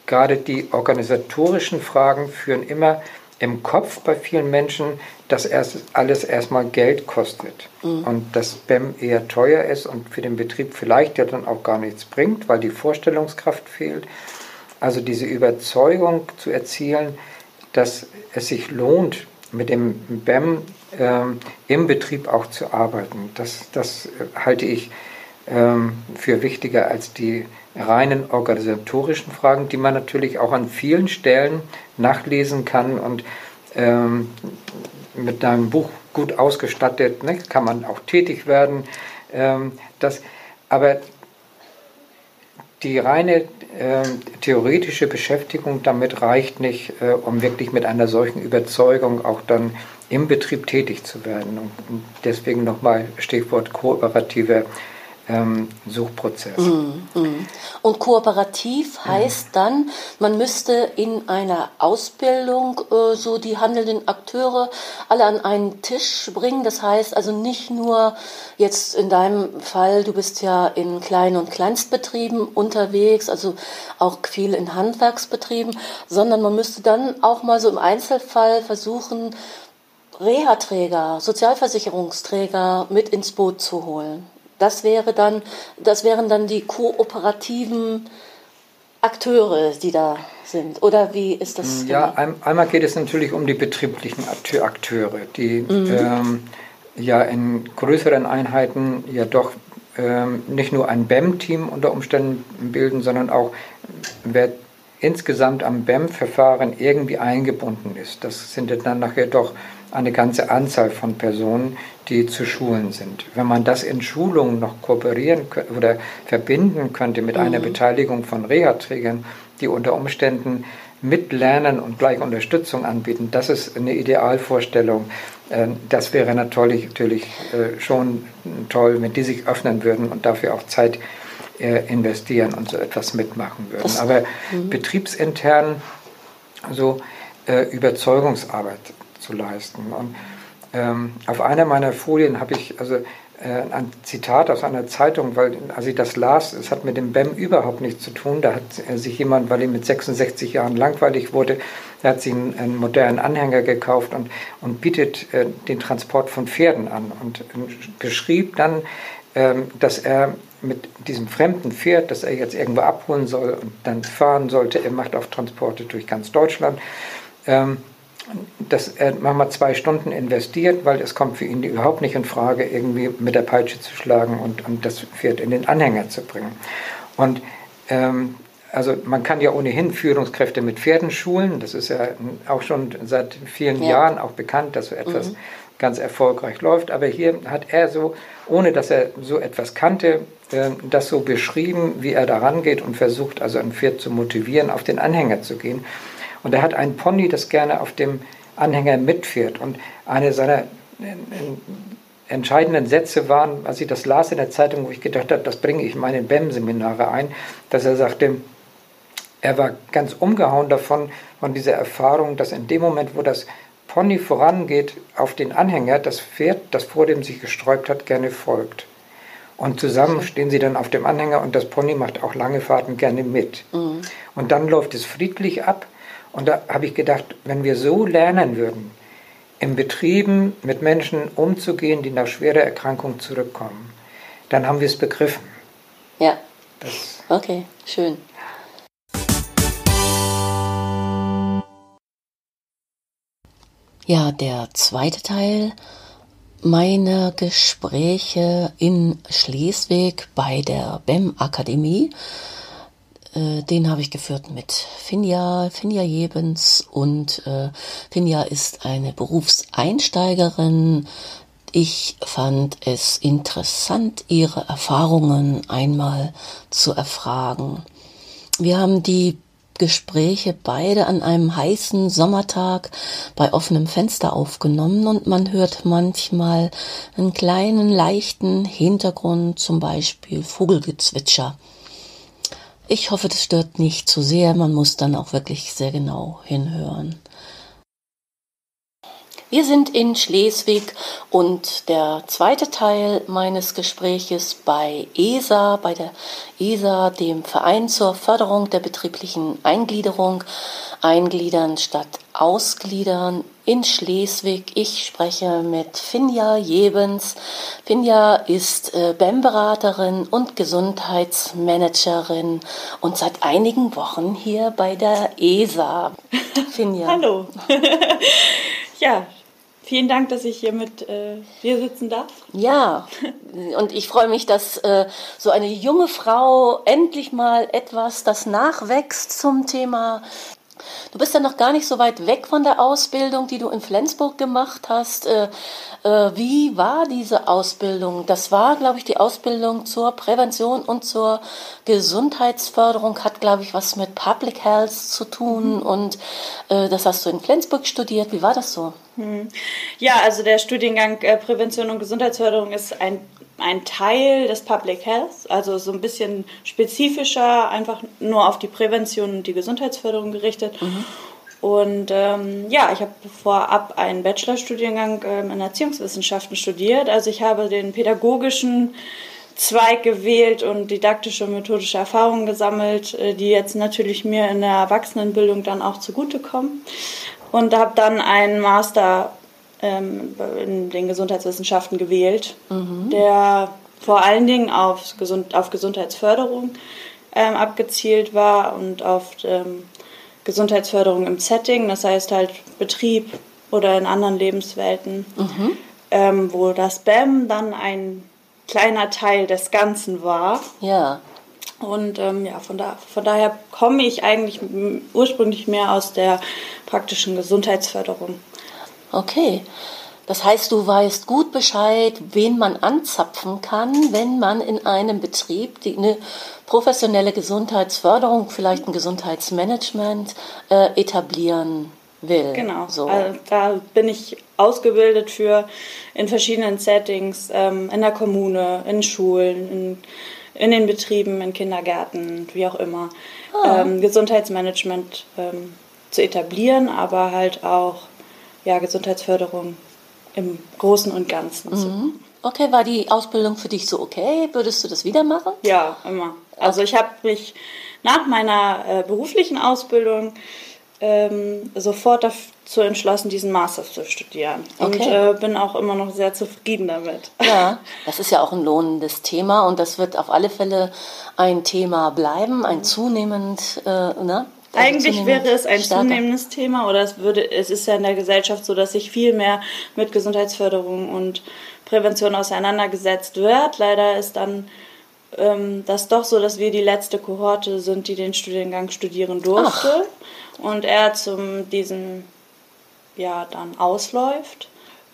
S2: gerade die organisatorischen Fragen führen immer im Kopf bei vielen Menschen, dass erst alles erstmal Geld kostet mhm. und dass BEM eher teuer ist und für den Betrieb vielleicht ja dann auch gar nichts bringt, weil die Vorstellungskraft fehlt. Also diese Überzeugung zu erzielen, dass es sich lohnt, mit dem BEM ähm, im Betrieb auch zu arbeiten, das, das halte ich ähm, für wichtiger als die reinen organisatorischen Fragen, die man natürlich auch an vielen Stellen nachlesen kann und ähm, mit einem Buch gut ausgestattet ne, kann man auch tätig werden. Das, aber die reine äh, theoretische Beschäftigung damit reicht nicht, äh, um wirklich mit einer solchen Überzeugung auch dann im Betrieb tätig zu werden. Und deswegen nochmal Stichwort kooperative ähm, Suchprozess. Mm,
S1: mm. Und kooperativ heißt mm. dann, man müsste in einer Ausbildung äh, so die handelnden Akteure alle an einen Tisch bringen. Das heißt also nicht nur jetzt in deinem Fall, du bist ja in Klein- und Kleinstbetrieben unterwegs, also auch viel in Handwerksbetrieben, sondern man müsste dann auch mal so im Einzelfall versuchen, Reha-Träger, Sozialversicherungsträger mit ins Boot zu holen. Das wäre dann, das wären dann die kooperativen Akteure, die da sind. Oder wie ist das?
S2: Ja, ein, einmal geht es natürlich um die betrieblichen Akteure, die mhm. ähm, ja in größeren Einheiten ja doch ähm, nicht nur ein BEM-Team unter Umständen bilden, sondern auch wer insgesamt am BEM-Verfahren irgendwie eingebunden ist. Das sind dann nachher doch eine ganze Anzahl von Personen, die zu schulen sind. Wenn man das in Schulungen noch kooperieren oder verbinden könnte mit mhm. einer Beteiligung von Reha-Trägern, die unter Umständen mitlernen und gleich Unterstützung anbieten, das ist eine Idealvorstellung. Ähm, das wäre natürlich, natürlich äh, schon toll, wenn die sich öffnen würden und dafür auch Zeit äh, investieren und so etwas mitmachen würden. Aber mhm. betriebsintern so äh, Überzeugungsarbeit zu leisten. Und ähm, auf einer meiner Folien habe ich also äh, ein Zitat aus einer Zeitung, weil als ich das las, es hat mit dem BEM überhaupt nichts zu tun. Da hat sich jemand, weil ihm mit 66 Jahren langweilig wurde, der hat sich einen, einen modernen Anhänger gekauft und, und bietet äh, den Transport von Pferden an und äh, beschrieb dann, äh, dass er mit diesem fremden Pferd, das er jetzt irgendwo abholen soll und dann fahren sollte, er macht auch Transporte durch ganz Deutschland. Ähm, dass er manchmal zwei Stunden investiert, weil es kommt für ihn überhaupt nicht in Frage, irgendwie mit der Peitsche zu schlagen und, und das Pferd in den Anhänger zu bringen. Und ähm, also man kann ja ohnehin Führungskräfte mit Pferden schulen. Das ist ja auch schon seit vielen ja. Jahren auch bekannt, dass so etwas mhm. ganz erfolgreich läuft. Aber hier hat er so, ohne dass er so etwas kannte, äh, das so beschrieben, wie er da rangeht und versucht also ein Pferd zu motivieren, auf den Anhänger zu gehen. Und er hat ein Pony, das gerne auf dem Anhänger mitfährt. Und eine seiner entscheidenden Sätze waren, als ich das las in der Zeitung, wo ich gedacht habe, das bringe ich in meine BEM-Seminare ein, dass er sagte, er war ganz umgehauen davon, von dieser Erfahrung, dass in dem Moment, wo das Pony vorangeht auf den Anhänger, das Pferd, das vor dem sich gesträubt hat, gerne folgt. Und zusammen stehen sie dann auf dem Anhänger und das Pony macht auch lange Fahrten gerne mit. Mhm. Und dann läuft es friedlich ab. Und da habe ich gedacht, wenn wir so lernen würden, im Betrieben mit Menschen umzugehen, die nach schwerer Erkrankung zurückkommen, dann haben wir es begriffen.
S1: Ja. Das okay, schön. Ja, der zweite Teil meiner Gespräche in Schleswig bei der BEM Akademie, äh, den habe ich geführt mit Finja, Finja Jebens und äh, Finja ist eine Berufseinsteigerin. Ich fand es interessant, ihre Erfahrungen einmal zu erfragen. Wir haben die Gespräche beide an einem heißen Sommertag bei offenem Fenster aufgenommen und man hört manchmal einen kleinen leichten Hintergrund, zum Beispiel Vogelgezwitscher. Ich hoffe, das stört nicht zu sehr, man muss dann auch wirklich sehr genau hinhören. Wir sind in Schleswig und der zweite Teil meines Gespräches bei ESA, bei der ESA, dem Verein zur Förderung der betrieblichen Eingliederung, Eingliedern statt Ausgliedern in Schleswig. Ich spreche mit Finja Jebens. Finja ist äh, BEM-Beraterin und Gesundheitsmanagerin und seit einigen Wochen hier bei der ESA.
S3: Finja. Hallo. Ja, vielen Dank, dass ich hier mit äh, dir sitzen darf.
S1: Ja, und ich freue mich, dass äh, so eine junge Frau endlich mal etwas, das nachwächst zum Thema Du bist ja noch gar nicht so weit weg von der Ausbildung, die du in Flensburg gemacht hast. Äh, äh, wie war diese Ausbildung? Das war, glaube ich, die Ausbildung zur Prävention und zur Gesundheitsförderung, hat, glaube ich, was mit Public Health zu tun. Mhm. Und äh, das hast du in Flensburg studiert. Wie war das so?
S3: Mhm. Ja, also der Studiengang Prävention und Gesundheitsförderung ist ein ein Teil des Public Health, also so ein bisschen spezifischer, einfach nur auf die Prävention und die Gesundheitsförderung gerichtet. Mhm. Und ähm, ja, ich habe vorab einen Bachelorstudiengang ähm, in Erziehungswissenschaften studiert. Also ich habe den pädagogischen Zweig gewählt und didaktische und methodische Erfahrungen gesammelt, äh, die jetzt natürlich mir in der Erwachsenenbildung dann auch zugutekommen. Und habe dann einen Master ähm, in den Gesundheitswissenschaften gewählt, mhm. der vor allen Dingen auf, Gesund auf Gesundheitsförderung ähm, abgezielt war und auf ähm, Gesundheitsförderung im Setting, das heißt halt Betrieb oder in anderen Lebenswelten, mhm. ähm, wo das BAM dann ein kleiner Teil des Ganzen war.
S1: Ja.
S3: Und ähm, ja, von, da, von daher komme ich eigentlich ursprünglich mehr aus der praktischen Gesundheitsförderung.
S1: Okay. Das heißt, du weißt gut Bescheid, wen man anzapfen kann, wenn man in einem Betrieb die, eine professionelle Gesundheitsförderung, vielleicht ein Gesundheitsmanagement äh, etablieren will.
S3: Genau. So. Also, da bin ich ausgebildet für in verschiedenen Settings, ähm, in der Kommune, in Schulen, in, in, den Betrieben, in Kindergärten, wie auch immer, ah. ähm, Gesundheitsmanagement ähm, zu etablieren, aber halt auch ja, Gesundheitsförderung im Großen und Ganzen.
S1: Mhm. Okay, war die Ausbildung für dich so okay? Würdest du das wieder machen?
S3: Ja, immer. Also ich habe mich nach meiner äh, beruflichen Ausbildung ähm, sofort dazu entschlossen, diesen Master zu studieren. Und okay. äh, bin auch immer noch sehr zufrieden damit.
S1: Ja, das ist ja auch ein lohnendes Thema und das wird auf alle Fälle ein Thema bleiben, ein zunehmend, äh, ne?
S3: Eigentlich wäre es ein stärker. zunehmendes Thema oder es würde, es ist ja in der Gesellschaft so, dass sich viel mehr mit Gesundheitsförderung und Prävention auseinandergesetzt wird. Leider ist dann ähm, das doch so, dass wir die letzte Kohorte sind, die den Studiengang studieren durfte Ach. und er zum diesen ja dann ausläuft.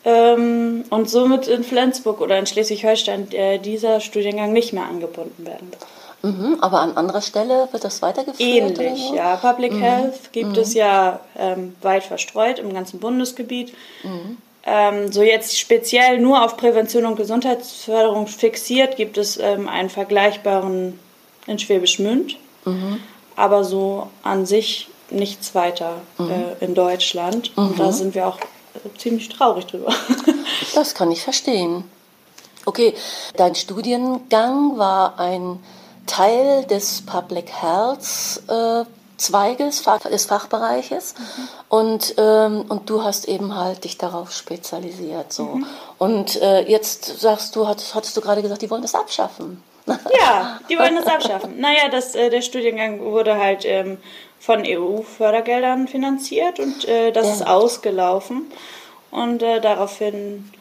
S3: Ähm, und somit in Flensburg oder in Schleswig-Holstein äh, dieser Studiengang nicht mehr angebunden werden darf.
S1: Mhm, aber an anderer Stelle wird das weitergeführt?
S3: Ähnlich, ja. Public mhm. Health gibt mhm. es ja ähm, weit verstreut im ganzen Bundesgebiet. Mhm. Ähm, so jetzt speziell nur auf Prävention und Gesundheitsförderung fixiert, gibt es ähm, einen vergleichbaren in Schwäbisch Münd, mhm. aber so an sich nichts weiter mhm. äh, in Deutschland. Und da sind wir auch äh, ziemlich traurig drüber.
S1: das kann ich verstehen. Okay, dein Studiengang war ein Teil des Public Health äh, Zweiges, des Fachbereiches mhm. und, ähm, und du hast eben halt dich darauf spezialisiert. So. Mhm. Und äh, jetzt sagst du, hattest, hattest du gerade gesagt, die wollen das abschaffen.
S3: Ja, die wollen das abschaffen. Naja, das, äh, der Studiengang wurde halt ähm, von EU-Fördergeldern finanziert und äh, das ja. ist ausgelaufen. Und äh, daraufhin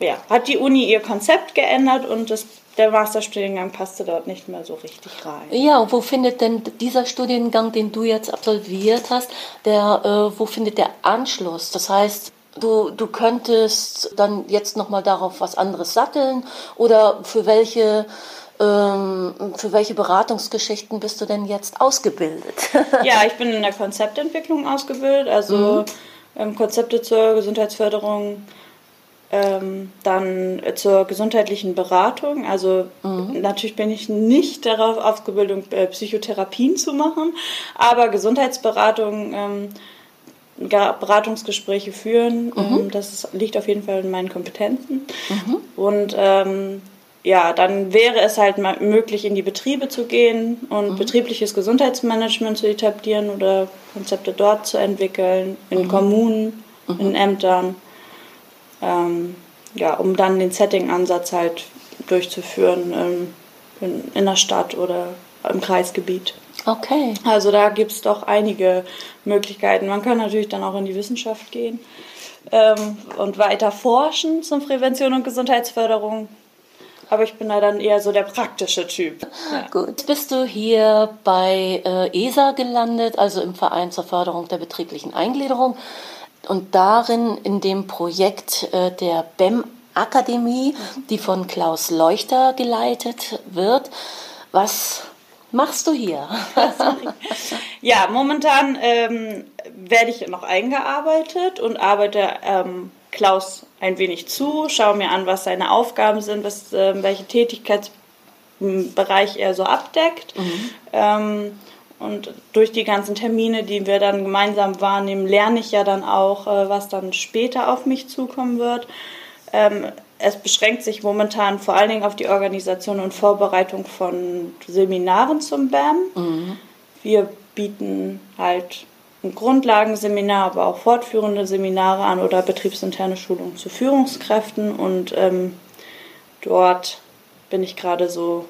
S3: ja, hat die Uni ihr Konzept geändert und das der Masterstudiengang passte dort nicht mehr so richtig rein.
S1: Ja, wo findet denn dieser Studiengang, den du jetzt absolviert hast, der, äh, wo findet der Anschluss? Das heißt, du, du könntest dann jetzt nochmal darauf was anderes satteln oder für welche ähm, für welche Beratungsgeschichten bist du denn jetzt ausgebildet?
S3: ja, ich bin in der Konzeptentwicklung ausgebildet, also mhm. ähm, Konzepte zur Gesundheitsförderung ähm, dann zur gesundheitlichen Beratung. Also mhm. natürlich bin ich nicht darauf ausgebildet, äh, Psychotherapien zu machen, aber Gesundheitsberatung, ähm, Beratungsgespräche führen, mhm. ähm, das liegt auf jeden Fall in meinen Kompetenzen. Mhm. Und ähm, ja, dann wäre es halt möglich, in die Betriebe zu gehen und mhm. betriebliches Gesundheitsmanagement zu etablieren oder Konzepte dort zu entwickeln, in mhm. Kommunen, in mhm. Ämtern ähm, ja, um dann den Setting-Ansatz halt durchzuführen ähm, in, in der Stadt oder im Kreisgebiet.
S1: Okay.
S3: Also da gibt es doch einige Möglichkeiten. Man kann natürlich dann auch in die Wissenschaft gehen ähm, und weiter forschen zum Prävention und Gesundheitsförderung. Aber ich bin da dann eher so der praktische Typ.
S1: Ja. Gut. Bist du hier bei äh, ESA gelandet, also im Verein zur Förderung der betrieblichen Eingliederung und darin in dem Projekt äh, der BEM Akademie, die von Klaus Leuchter geleitet wird. Was machst du hier?
S3: ja, momentan ähm, werde ich noch eingearbeitet und arbeite ähm, Klaus ein wenig zu, schaue mir an, was seine Aufgaben sind, was, äh, welche Tätigkeitsbereich er so abdeckt. Mhm. Ähm, und durch die ganzen Termine, die wir dann gemeinsam wahrnehmen, lerne ich ja dann auch, äh, was dann später auf mich zukommen wird. Ähm, es beschränkt sich momentan vor allen Dingen auf die Organisation und Vorbereitung von Seminaren zum BAM. Mhm. Wir bieten halt ein Grundlagenseminar, aber auch fortführende Seminare an oder betriebsinterne Schulungen zu Führungskräften. Und ähm, dort bin ich gerade so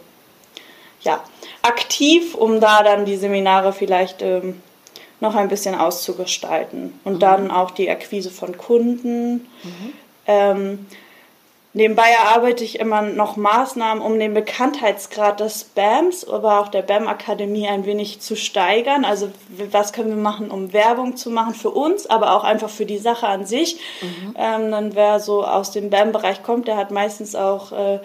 S3: ja, aktiv, um da dann die Seminare vielleicht ähm, noch ein bisschen auszugestalten. Und mhm. dann auch die Akquise von Kunden. Mhm. Ähm, nebenbei erarbeite ich immer noch Maßnahmen, um den Bekanntheitsgrad des BAMs, aber auch der BAM-Akademie ein wenig zu steigern. Also was können wir machen, um Werbung zu machen für uns, aber auch einfach für die Sache an sich. Mhm. Ähm, dann wer so aus dem BAM-Bereich kommt, der hat meistens auch... Äh,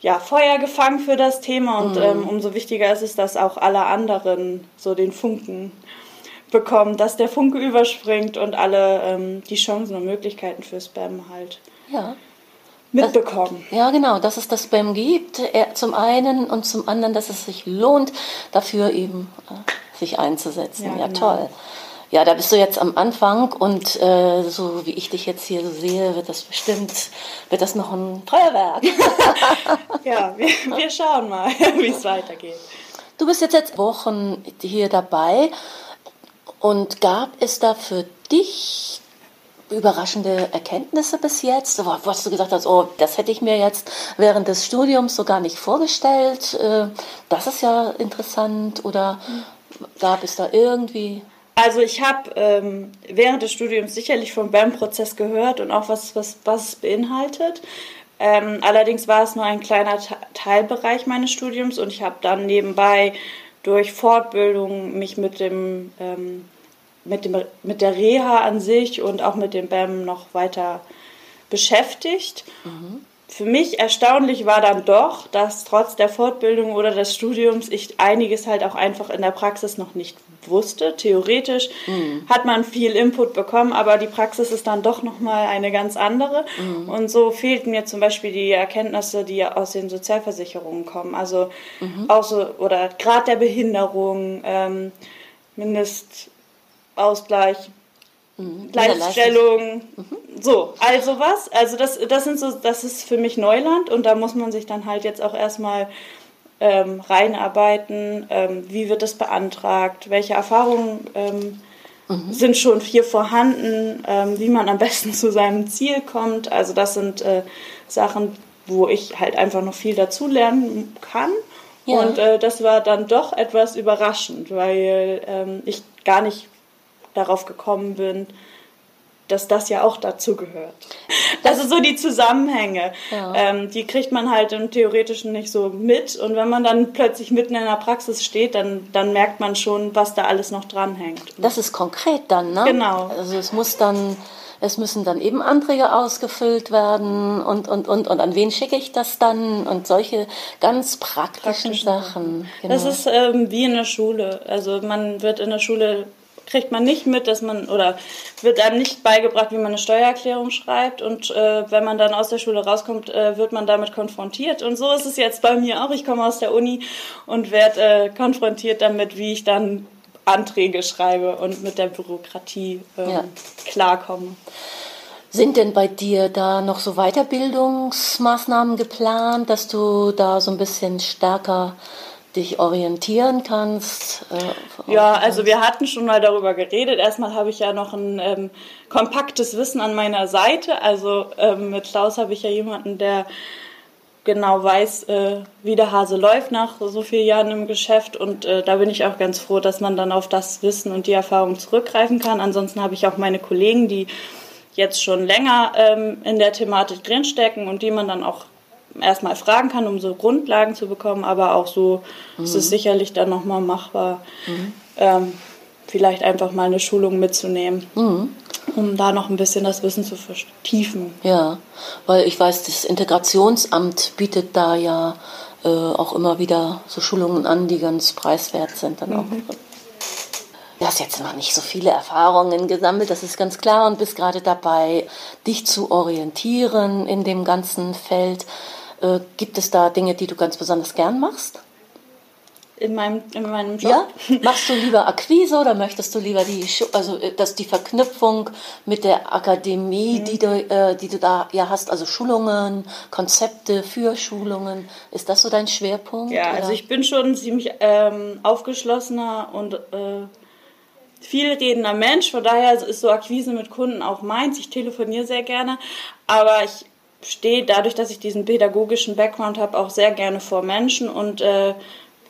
S3: ja, Feuer gefangen für das Thema und mhm. ähm, umso wichtiger ist es, dass auch alle anderen so den Funken bekommen, dass der Funke überspringt und alle ähm, die Chancen und Möglichkeiten für Spam halt ja. mitbekommen.
S1: Das, ja, genau, dass es das Spam gibt, zum einen und zum anderen, dass es sich lohnt, dafür eben äh, sich einzusetzen. Ja, ja genau. toll. Ja, da bist du jetzt am Anfang und äh, so wie ich dich jetzt hier so sehe, wird das bestimmt, wird das noch ein Feuerwerk.
S3: ja, wir, wir schauen mal, wie es weitergeht.
S1: Du bist jetzt seit Wochen hier dabei und gab es da für dich überraschende Erkenntnisse bis jetzt, wo hast du gesagt hast, oh, das hätte ich mir jetzt während des Studiums so gar nicht vorgestellt. Äh, das ist ja interessant oder gab es da irgendwie
S3: also ich habe ähm, während des Studiums sicherlich vom BAM-Prozess gehört und auch was, was, was es beinhaltet. Ähm, allerdings war es nur ein kleiner Teilbereich meines Studiums und ich habe dann nebenbei durch Fortbildung mich mit dem, ähm, mit dem mit der Reha an sich und auch mit dem BAM noch weiter beschäftigt. Mhm. Für mich erstaunlich war dann doch, dass trotz der Fortbildung oder des Studiums ich einiges halt auch einfach in der Praxis noch nicht wusste. Theoretisch mhm. hat man viel Input bekommen, aber die Praxis ist dann doch nochmal eine ganz andere. Mhm. Und so fehlten mir zum Beispiel die Erkenntnisse, die aus den Sozialversicherungen kommen. Also mhm. auch so, oder Grad der Behinderung, ähm, Mindestausgleich, mhm. Gleichstellung, mhm. so, also was. Also das, das sind so, das ist für mich Neuland und da muss man sich dann halt jetzt auch erstmal ähm, reinarbeiten, ähm, wie wird das beantragt, welche Erfahrungen ähm, mhm. sind schon hier vorhanden, ähm, wie man am besten zu seinem Ziel kommt. Also das sind äh, Sachen, wo ich halt einfach noch viel dazulernen kann. Ja. Und äh, das war dann doch etwas überraschend, weil ähm, ich gar nicht darauf gekommen bin, dass das ja auch dazu gehört. Also so die Zusammenhänge, ja. ähm, die kriegt man halt im Theoretischen nicht so mit. Und wenn man dann plötzlich mitten in der Praxis steht, dann, dann merkt man schon, was da alles noch dranhängt.
S1: Das ist konkret dann, ne?
S3: Genau.
S1: Also es muss dann, es müssen dann eben Anträge ausgefüllt werden und, und, und, und an wen schicke ich das dann und solche ganz praktischen Praktisch. Sachen.
S3: Genau. Das ist ähm, wie in der Schule. Also man wird in der Schule kriegt man nicht mit, dass man oder wird einem nicht beigebracht, wie man eine Steuererklärung schreibt. Und äh, wenn man dann aus der Schule rauskommt, äh, wird man damit konfrontiert. Und so ist es jetzt bei mir auch. Ich komme aus der Uni und werde äh, konfrontiert damit, wie ich dann Anträge schreibe und mit der Bürokratie ähm, ja. klarkomme.
S1: Sind denn bei dir da noch so Weiterbildungsmaßnahmen geplant, dass du da so ein bisschen stärker dich orientieren kannst?
S3: Äh, ja, also wir hatten schon mal darüber geredet. Erstmal habe ich ja noch ein ähm, kompaktes Wissen an meiner Seite. Also ähm, mit Klaus habe ich ja jemanden, der genau weiß, äh, wie der Hase läuft nach so vielen Jahren im Geschäft. Und äh, da bin ich auch ganz froh, dass man dann auf das Wissen und die Erfahrung zurückgreifen kann. Ansonsten habe ich auch meine Kollegen, die jetzt schon länger ähm, in der Thematik drinstecken und die man dann auch erstmal fragen kann, um so Grundlagen zu bekommen, aber auch so mhm. ist es sicherlich dann nochmal machbar, mhm. ähm, vielleicht einfach mal eine Schulung mitzunehmen. Mhm. Um da noch ein bisschen das Wissen zu vertiefen.
S1: Ja, weil ich weiß, das Integrationsamt bietet da ja äh, auch immer wieder so Schulungen an, die ganz preiswert sind dann auch. Mhm. Du hast jetzt noch nicht so viele Erfahrungen gesammelt, das ist ganz klar, und bist gerade dabei, dich zu orientieren in dem ganzen Feld. Äh, gibt es da Dinge, die du ganz besonders gern machst?
S3: In meinem, in meinem Job?
S1: Ja? Machst du lieber Akquise oder möchtest du lieber die, also äh, dass die Verknüpfung mit der Akademie, mhm. die, du, äh, die du da ja hast, also Schulungen, Konzepte für Schulungen, ist das so dein Schwerpunkt?
S3: Ja, oder? also ich bin schon ein ziemlich ähm, aufgeschlossener und äh, vielredender Mensch, von daher ist so Akquise mit Kunden auch meins. Ich telefoniere sehr gerne, aber ich stehe dadurch, dass ich diesen pädagogischen Background habe, auch sehr gerne vor Menschen und äh,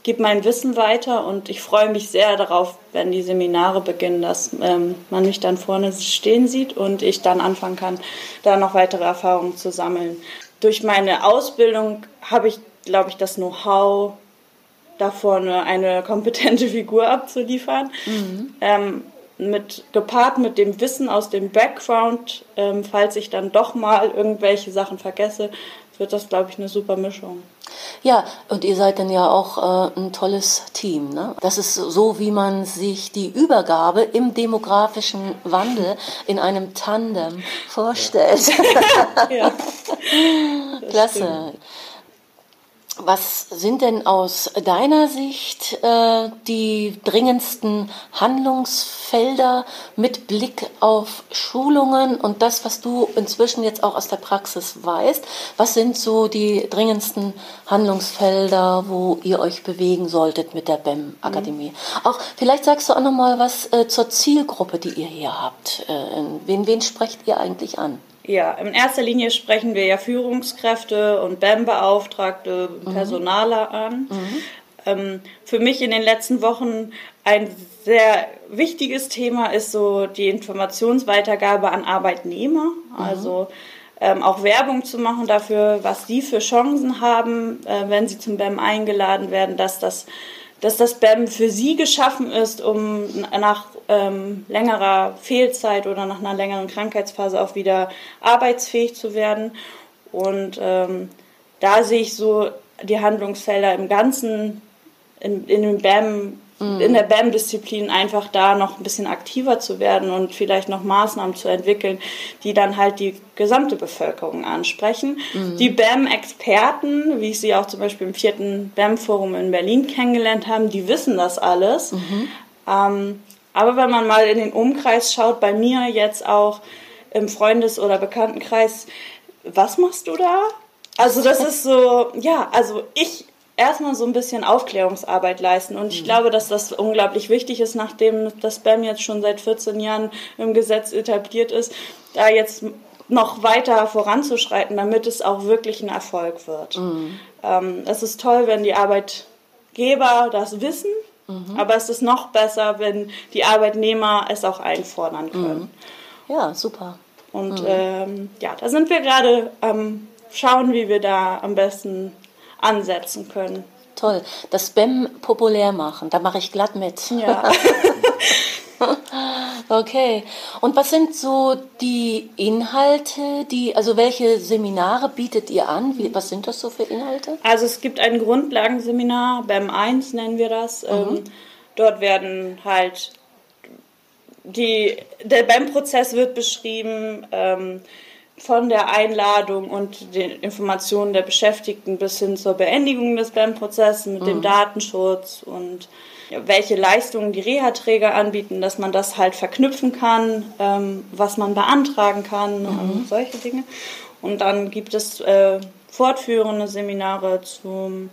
S3: gebe mein Wissen weiter und ich freue mich sehr darauf, wenn die Seminare beginnen, dass ähm, man mich dann vorne stehen sieht und ich dann anfangen kann, da noch weitere Erfahrungen zu sammeln. Durch meine Ausbildung habe ich, glaube ich, das Know-how, da vorne eine kompetente Figur abzuliefern. Mhm. Ähm, mit, gepaart mit dem Wissen aus dem Background, ähm, falls ich dann doch mal irgendwelche Sachen vergesse, wird das, glaube ich, eine super Mischung.
S1: Ja, und ihr seid dann ja auch äh, ein tolles Team. Ne? Das ist so, wie man sich die Übergabe im demografischen Wandel in einem Tandem vorstellt. Ja. ja. Klasse. Stimmt. Was sind denn aus deiner Sicht äh, die dringendsten Handlungsfelder mit Blick auf Schulungen und das, was du inzwischen jetzt auch aus der Praxis weißt? Was sind so die dringendsten Handlungsfelder, wo ihr euch bewegen solltet mit der BEM-Akademie? Mhm. Auch vielleicht sagst du auch noch mal was äh, zur Zielgruppe, die ihr hier habt. Äh, wen, wen sprecht ihr eigentlich an?
S3: Ja, in erster Linie sprechen wir ja Führungskräfte und BAM-Beauftragte, mhm. Personaler an. Mhm. Ähm, für mich in den letzten Wochen ein sehr wichtiges Thema ist so die Informationsweitergabe an Arbeitnehmer. Mhm. Also ähm, auch Werbung zu machen dafür, was sie für Chancen haben, äh, wenn sie zum BAM eingeladen werden, dass das dass das BEM für sie geschaffen ist, um nach ähm, längerer Fehlzeit oder nach einer längeren Krankheitsphase auch wieder arbeitsfähig zu werden. Und ähm, da sehe ich so die Handlungsfelder im Ganzen in, in dem BEM mhm. in der BAM-Disziplin einfach da noch ein bisschen aktiver zu werden und vielleicht noch Maßnahmen zu entwickeln, die dann halt die gesamte Bevölkerung ansprechen. Mhm. Die BAM-Experten, wie ich sie auch zum Beispiel im vierten BAM-Forum in Berlin kennengelernt habe, die wissen das alles. Mhm. Ähm, aber wenn man mal in den Umkreis schaut, bei mir jetzt auch im Freundes- oder Bekanntenkreis, was machst du da? Also das ist so, ja, also ich erstmal so ein bisschen Aufklärungsarbeit leisten. Und ich mhm. glaube, dass das unglaublich wichtig ist, nachdem das BAM jetzt schon seit 14 Jahren im Gesetz etabliert ist, da jetzt noch weiter voranzuschreiten, damit es auch wirklich ein Erfolg wird. Mhm. Ähm, es ist toll, wenn die Arbeitgeber das wissen, mhm. aber es ist noch besser, wenn die Arbeitnehmer es auch einfordern können.
S1: Mhm. Ja, super.
S3: Und mhm. ähm, ja, da sind wir gerade am schauen, wie wir da am besten ansetzen können.
S1: Toll. Das Spam populär machen, da mache ich glatt mit.
S3: Ja.
S1: okay. Und was sind so die Inhalte, die, also welche Seminare bietet ihr an? Wie, was sind das so für Inhalte?
S3: Also es gibt ein Grundlagenseminar, BAM 1 nennen wir das. Mhm. Ähm, dort werden halt die, der BAM-Prozess wird beschrieben. Ähm, von der Einladung und den Informationen der Beschäftigten bis hin zur Beendigung des BAM-Prozesses mit mhm. dem Datenschutz und welche Leistungen die Reha-Träger anbieten, dass man das halt verknüpfen kann, ähm, was man beantragen kann, mhm. solche Dinge. Und dann gibt es äh, fortführende Seminare zum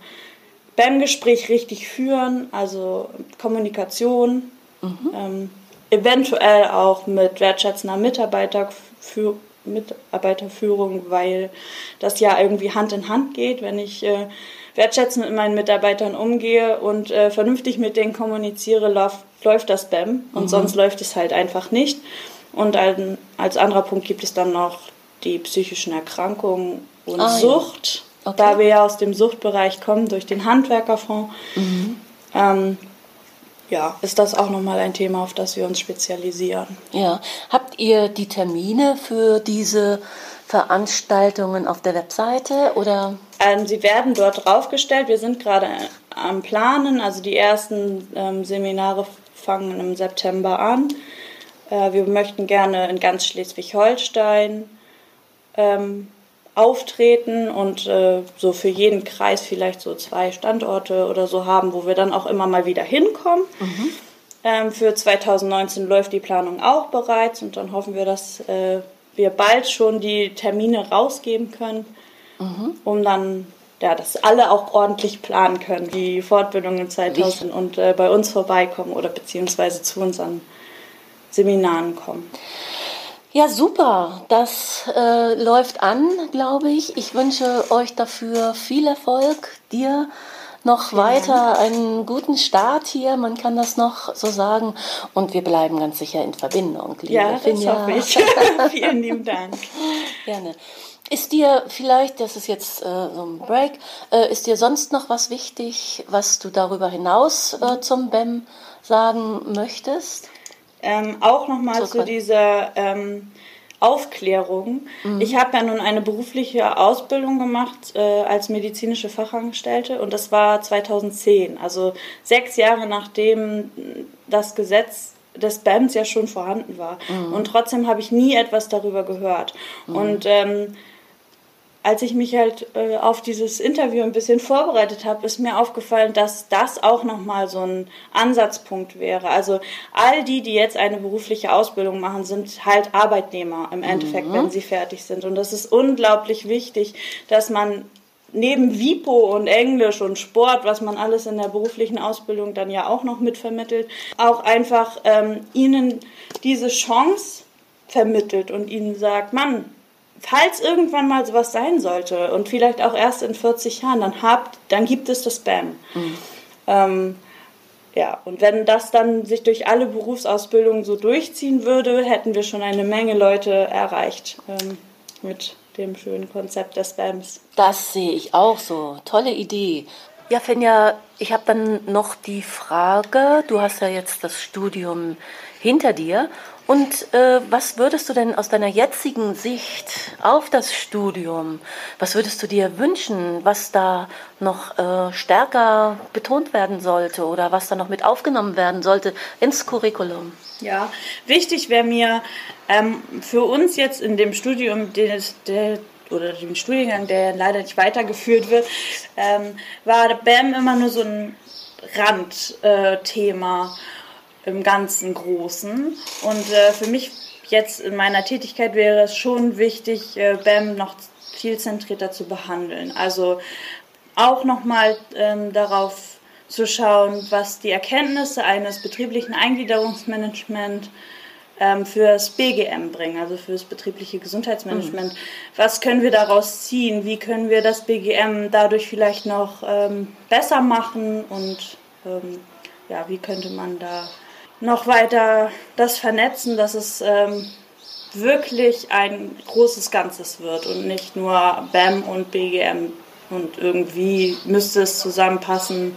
S3: BAM-Gespräch richtig führen, also Kommunikation, mhm. ähm, eventuell auch mit wertschätzender Mitarbeiterführung Mitarbeiterführung, weil das ja irgendwie Hand in Hand geht. Wenn ich äh, wertschätzend mit meinen Mitarbeitern umgehe und äh, vernünftig mit denen kommuniziere, lauf, läuft das BAM und mhm. sonst läuft es halt einfach nicht. Und ein, als anderer Punkt gibt es dann noch die psychischen Erkrankungen und ah, Sucht. Ja. Okay. Da wir ja aus dem Suchtbereich kommen durch den Handwerkerfonds. Mhm. Ähm, ja, ist das auch nochmal ein Thema, auf das wir uns spezialisieren.
S1: Ja, habt ihr die Termine für diese Veranstaltungen auf der Webseite oder?
S3: Ähm, sie werden dort draufgestellt. Wir sind gerade am Planen. Also die ersten ähm, Seminare fangen im September an. Äh, wir möchten gerne in ganz Schleswig-Holstein ähm, auftreten und äh, so für jeden Kreis vielleicht so zwei Standorte oder so haben, wo wir dann auch immer mal wieder hinkommen. Mhm. Ähm, für 2019 läuft die Planung auch bereits und dann hoffen wir, dass äh, wir bald schon die Termine rausgeben können, mhm. um dann ja, dass alle auch ordentlich planen können, die Fortbildungen 2000 und äh, bei uns vorbeikommen oder beziehungsweise zu unseren Seminaren kommen.
S1: Ja, super. Das äh, läuft an, glaube ich. Ich wünsche euch dafür viel Erfolg. Dir noch Vielen weiter Dank. einen guten Start hier. Man kann das noch so sagen. Und wir bleiben ganz sicher in Verbindung.
S3: Liebe ja, das Finja. hoffe ich. Vielen lieben Dank.
S1: Gerne. Ist dir vielleicht, das ist jetzt äh, so ein Break, äh, ist dir sonst noch was wichtig, was du darüber hinaus äh, zum BEM sagen möchtest?
S3: Ähm, auch nochmal so zu dieser ähm, Aufklärung. Mhm. Ich habe ja nun eine berufliche Ausbildung gemacht äh, als medizinische Fachangestellte und das war 2010, also sechs Jahre nachdem das Gesetz des BAMs ja schon vorhanden war. Mhm. Und trotzdem habe ich nie etwas darüber gehört. Mhm. Und ähm, als ich mich halt äh, auf dieses Interview ein bisschen vorbereitet habe, ist mir aufgefallen, dass das auch nochmal so ein Ansatzpunkt wäre. Also all die, die jetzt eine berufliche Ausbildung machen, sind halt Arbeitnehmer im Endeffekt, mhm. wenn sie fertig sind. Und das ist unglaublich wichtig, dass man neben WIPO und Englisch und Sport, was man alles in der beruflichen Ausbildung dann ja auch noch mitvermittelt, auch einfach ähm, ihnen diese Chance vermittelt und ihnen sagt, Mann, falls irgendwann mal sowas sein sollte und vielleicht auch erst in 40 Jahren, dann habt, dann gibt es das Spam. Mhm. Ähm, ja, und wenn das dann sich durch alle Berufsausbildungen so durchziehen würde, hätten wir schon eine Menge Leute erreicht ähm, mit dem schönen Konzept des Spams.
S1: Das sehe ich auch so. Tolle Idee. Ja, Fenja, ich habe dann noch die Frage, du hast ja jetzt das Studium hinter dir und äh, was würdest du denn aus deiner jetzigen Sicht auf das Studium, was würdest du dir wünschen, was da noch äh, stärker betont werden sollte oder was da noch mit aufgenommen werden sollte ins Curriculum?
S3: Ja, wichtig wäre mir ähm, für uns jetzt in dem Studium, des, der, oder dem Studiengang, der leider nicht weitergeführt wird, ähm, war BAM immer nur so ein Randthema. Äh, im ganzen Großen. Und äh, für mich jetzt in meiner Tätigkeit wäre es schon wichtig, äh, BAM noch viel zentrierter zu behandeln. Also auch nochmal ähm, darauf zu schauen, was die Erkenntnisse eines betrieblichen Eingliederungsmanagement ähm, fürs BGM bringen, also fürs betriebliche Gesundheitsmanagement. Mhm. Was können wir daraus ziehen? Wie können wir das BGM dadurch vielleicht noch ähm, besser machen? Und ähm, ja, wie könnte man da noch weiter das vernetzen, dass es ähm, wirklich ein großes Ganzes wird und nicht nur BAM und BGM und irgendwie müsste es zusammenpassen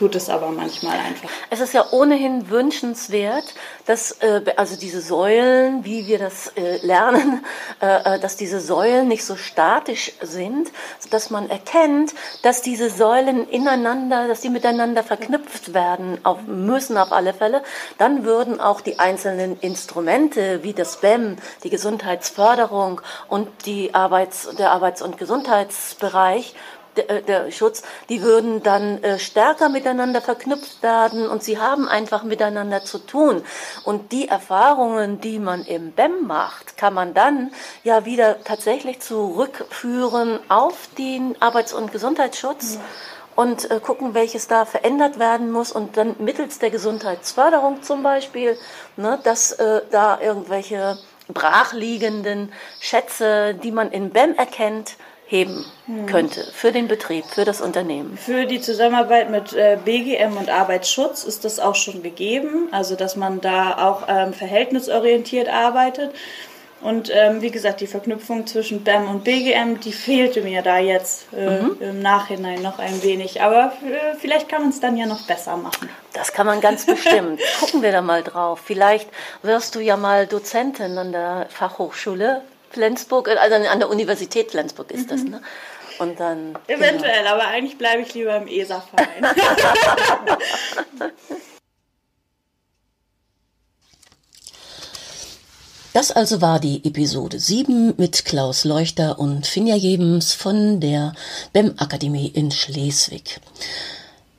S3: tut es aber manchmal einfach.
S1: Es ist ja ohnehin wünschenswert, dass äh, also diese Säulen, wie wir das äh, lernen, äh, äh, dass diese Säulen nicht so statisch sind, dass man erkennt, dass diese Säulen ineinander, dass die miteinander verknüpft werden, auf, müssen auf alle Fälle. Dann würden auch die einzelnen Instrumente wie das BEM, die Gesundheitsförderung und die Arbeits, der Arbeits- und Gesundheitsbereich der, äh, der Schutz, die würden dann äh, stärker miteinander verknüpft werden und sie haben einfach miteinander zu tun. Und die Erfahrungen, die man im BEM macht, kann man dann ja wieder tatsächlich zurückführen auf den Arbeits- und Gesundheitsschutz. Ja und äh, gucken, welches da verändert werden muss und dann mittels der Gesundheitsförderung zum Beispiel, ne, dass äh, da irgendwelche brachliegenden Schätze, die man in BEM erkennt, heben könnte für den Betrieb, für das Unternehmen.
S3: Für die Zusammenarbeit mit äh, BGM und Arbeitsschutz ist das auch schon gegeben, also dass man da auch ähm, verhältnisorientiert arbeitet. Und ähm, wie gesagt, die Verknüpfung zwischen BAM und BGM, die fehlte mir da jetzt äh, mhm. im Nachhinein noch ein wenig. Aber äh, vielleicht kann man es dann ja noch besser machen.
S1: Das kann man ganz bestimmt. Gucken wir da mal drauf. Vielleicht wirst du ja mal Dozentin an der Fachhochschule Flensburg, also an der Universität Flensburg ist das, mhm. ne? Und dann.
S3: Eventuell, genau. aber eigentlich bleibe ich lieber im ESA-Verein.
S1: Das also war die Episode 7 mit Klaus Leuchter und Finja Jebens von der BEM Akademie in Schleswig.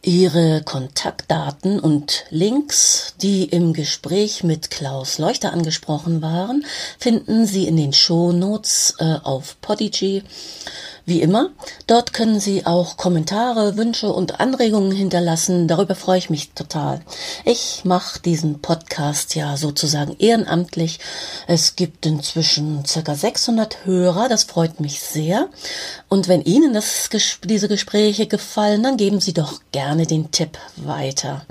S1: Ihre Kontaktdaten und Links, die im Gespräch mit Klaus Leuchter angesprochen waren, finden Sie in den Shownotes äh, auf Podigy. Wie immer, dort können Sie auch Kommentare, Wünsche und Anregungen hinterlassen. Darüber freue ich mich total. Ich mache diesen Podcast ja sozusagen ehrenamtlich. Es gibt inzwischen circa 600 Hörer. Das freut mich sehr. Und wenn Ihnen das, diese Gespräche gefallen, dann geben Sie doch gerne den Tipp weiter.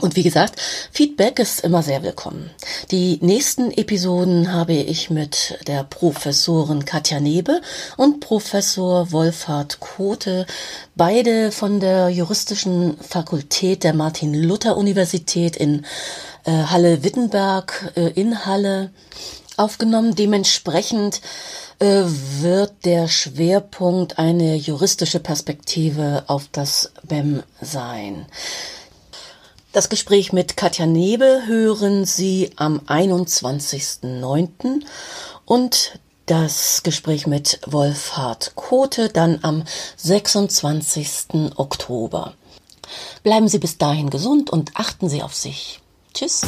S1: Und wie gesagt, Feedback ist immer sehr willkommen. Die nächsten Episoden habe ich mit der Professorin Katja Nebe und Professor Wolfhard Kote, beide von der juristischen Fakultät der Martin-Luther-Universität in äh, Halle-Wittenberg äh, in Halle aufgenommen. Dementsprechend äh, wird der Schwerpunkt eine juristische Perspektive auf das BEM sein. Das Gespräch mit Katja Nebe hören Sie am 21.09. und das Gespräch mit Wolfhard Kote dann am 26. Oktober. Bleiben Sie bis dahin gesund und achten Sie auf sich. Tschüss.